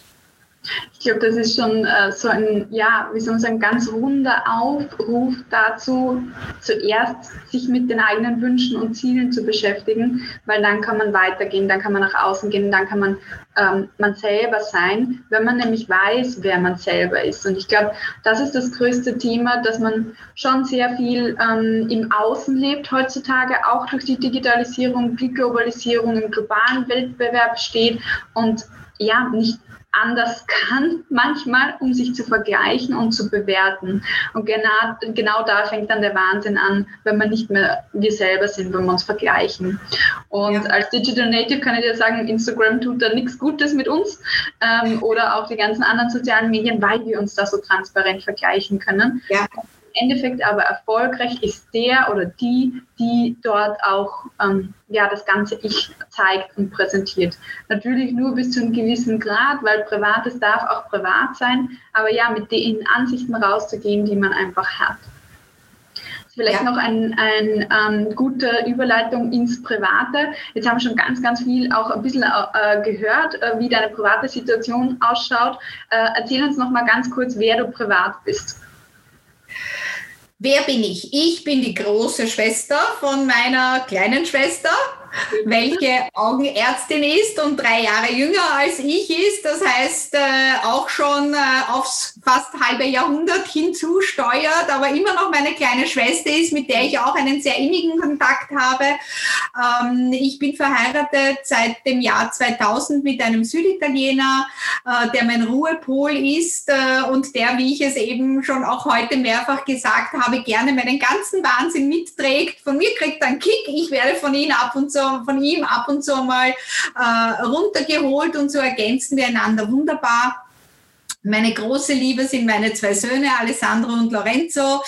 Ich glaube, das ist schon äh, so ein, ja, wie soll man sagen, ganz runder Aufruf dazu, zuerst sich mit den eigenen Wünschen und Zielen zu beschäftigen, weil dann kann man weitergehen, dann kann man nach außen gehen, dann kann man ähm, man selber sein, wenn man nämlich weiß, wer man selber ist. Und ich glaube, das ist das größte Thema, dass man schon sehr viel ähm, im Außen lebt heutzutage, auch durch die Digitalisierung, die Globalisierung im globalen Wettbewerb steht und ja, nicht anders kann manchmal, um sich zu vergleichen und zu bewerten. Und genau, genau da fängt dann der Wahnsinn an, wenn wir nicht mehr wir selber sind, wenn wir uns vergleichen. Und ja. als Digital Native kann ich dir sagen, Instagram tut da nichts Gutes mit uns ähm, oder auch die ganzen anderen sozialen Medien, weil wir uns da so transparent vergleichen können. Ja. Endeffekt aber erfolgreich ist der oder die, die dort auch ähm, ja, das ganze Ich zeigt und präsentiert. Natürlich nur bis zu einem gewissen Grad, weil Privates darf auch privat sein, aber ja, mit den Ansichten rauszugehen, die man einfach hat. Vielleicht ja. noch eine ein, ähm, gute Überleitung ins Private. Jetzt haben wir schon ganz, ganz viel auch ein bisschen äh, gehört, äh, wie deine private Situation ausschaut. Äh, erzähl uns noch mal ganz kurz, wer du privat bist. Wer bin ich? Ich bin die große Schwester von meiner kleinen Schwester welche Augenärztin ist und drei Jahre jünger als ich ist. Das heißt, äh, auch schon äh, aufs fast halbe Jahrhundert hinzusteuert, aber immer noch meine kleine Schwester ist, mit der ich auch einen sehr innigen Kontakt habe. Ähm, ich bin verheiratet seit dem Jahr 2000 mit einem Süditaliener, äh, der mein Ruhepol ist äh, und der, wie ich es eben schon auch heute mehrfach gesagt habe, gerne meinen ganzen Wahnsinn mitträgt. Von mir kriegt er einen Kick, ich werde von ihm ab und zu von ihm ab und zu mal äh, runtergeholt und so ergänzen wir einander wunderbar. Meine große Liebe sind meine zwei Söhne, Alessandro und Lorenzo.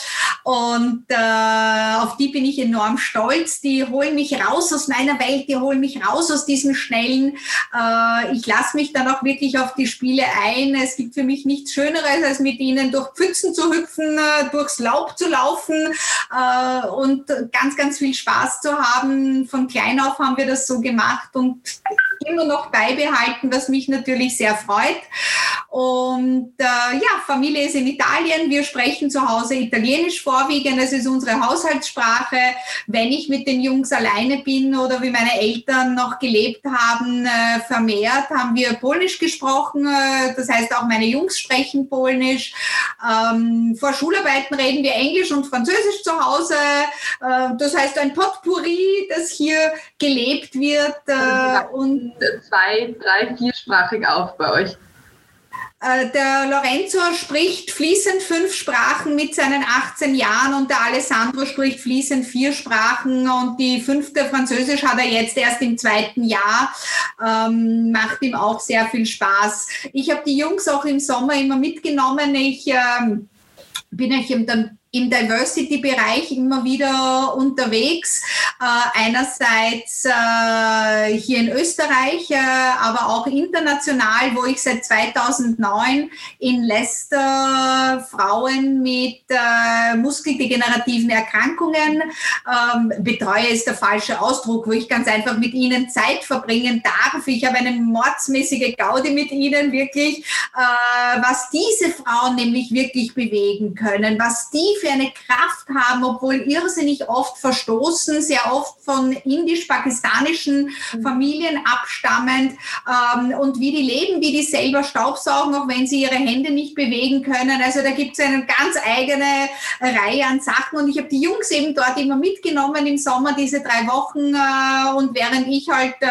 Und äh, auf die bin ich enorm stolz. Die holen mich raus aus meiner Welt, die holen mich raus aus diesen Schnellen. Äh, ich lasse mich dann auch wirklich auf die Spiele ein. Es gibt für mich nichts Schöneres, als mit ihnen durch Pfützen zu hüpfen, äh, durchs Laub zu laufen äh, und ganz, ganz viel Spaß zu haben. Von klein auf haben wir das so gemacht und immer noch beibehalten, was mich natürlich sehr freut. Und äh, ja, Familie ist in Italien. Wir sprechen zu Hause Italienisch vorwiegend. Das ist unsere Haushaltssprache. Wenn ich mit den Jungs alleine bin oder wie meine Eltern noch gelebt haben, äh, vermehrt haben wir Polnisch gesprochen. Äh, das heißt, auch meine Jungs sprechen Polnisch. Ähm, vor Schularbeiten reden wir Englisch und Französisch zu Hause. Äh, das heißt, ein Potpourri, das hier gelebt wird. Äh, und zwei, drei, viersprachig auf bei euch. Äh, der Lorenzo spricht fließend fünf Sprachen mit seinen 18 Jahren und der Alessandro spricht fließend vier Sprachen und die fünfte Französisch hat er jetzt erst im zweiten Jahr. Ähm, macht ihm auch sehr viel Spaß. Ich habe die Jungs auch im Sommer immer mitgenommen. Ich ähm, bin euch dann im Diversity-Bereich immer wieder unterwegs. Äh, einerseits äh, hier in Österreich, äh, aber auch international, wo ich seit 2009 in Leicester Frauen mit äh, muskeldegenerativen Erkrankungen ähm, betreue, ist der falsche Ausdruck, wo ich ganz einfach mit ihnen Zeit verbringen darf. Ich habe eine mordsmäßige Gaudi mit ihnen, wirklich, äh, was diese Frauen nämlich wirklich bewegen können, was die für eine Kraft haben, obwohl irrsinnig oft verstoßen, sehr oft von indisch-pakistanischen mhm. Familien abstammend ähm, und wie die leben, wie die selber Staubsaugen, auch wenn sie ihre Hände nicht bewegen können. Also da gibt es eine ganz eigene Reihe an Sachen und ich habe die Jungs eben dort immer mitgenommen im Sommer, diese drei Wochen äh, und während ich halt äh,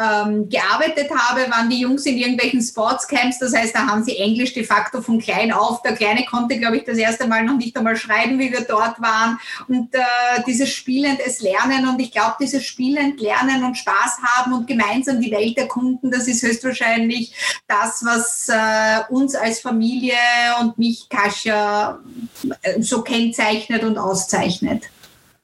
ähm, gearbeitet habe, waren die Jungs in irgendwelchen Sportscamps, das heißt, da haben sie Englisch de facto von klein auf. Der Kleine konnte, glaube ich, das erste Mal noch nicht einmal schreiben, wie wir dort waren. Und äh, dieses spielendes Lernen und ich glaube, dieses spielend Lernen und Spaß haben und gemeinsam die Welt erkunden, das ist höchstwahrscheinlich das, was äh, uns als Familie und mich, Kascha, äh, so kennzeichnet und auszeichnet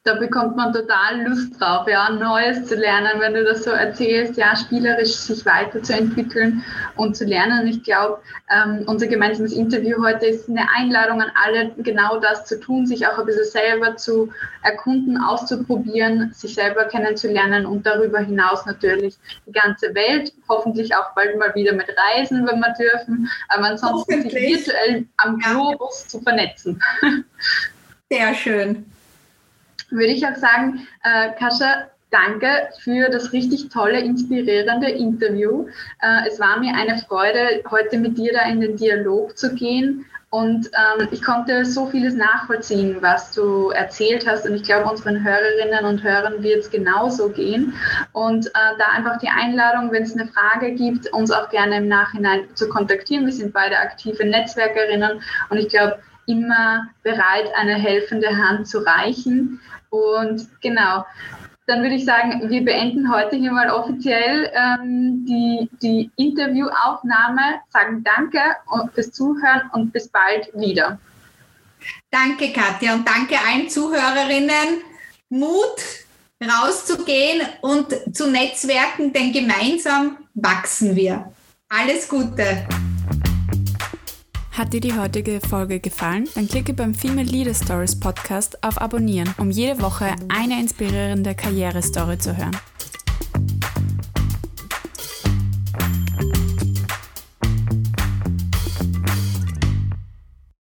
da bekommt man total Lust drauf, ja, Neues zu lernen, wenn du das so erzählst, ja, spielerisch sich weiterzuentwickeln und zu lernen. Ich glaube, ähm, unser gemeinsames Interview heute ist eine Einladung an alle, genau das zu tun, sich auch ein bisschen selber zu erkunden, auszuprobieren, sich selber kennenzulernen und darüber hinaus natürlich die ganze Welt, hoffentlich auch bald mal wieder mit Reisen, wenn wir dürfen, aber ansonsten sich virtuell am Globus zu vernetzen. Sehr schön würde ich auch sagen, äh, Kascha, danke für das richtig tolle, inspirierende Interview. Äh, es war mir eine Freude, heute mit dir da in den Dialog zu gehen. Und ähm, ich konnte so vieles nachvollziehen, was du erzählt hast. Und ich glaube, unseren Hörerinnen und Hörern wird es genauso gehen. Und äh, da einfach die Einladung, wenn es eine Frage gibt, uns auch gerne im Nachhinein zu kontaktieren. Wir sind beide aktive Netzwerkerinnen. Und ich glaube, immer bereit, eine helfende Hand zu reichen. Und genau, dann würde ich sagen, wir beenden heute hier mal offiziell ähm, die, die Interviewaufnahme, sagen Danke fürs Zuhören und bis bald wieder. Danke, Katja, und danke allen Zuhörerinnen. Mut, rauszugehen und zu netzwerken, denn gemeinsam wachsen wir. Alles Gute! Hat dir die heutige Folge gefallen? Dann klicke beim Female Leader Stories Podcast auf Abonnieren, um jede Woche eine inspirierende Karrierestory zu hören.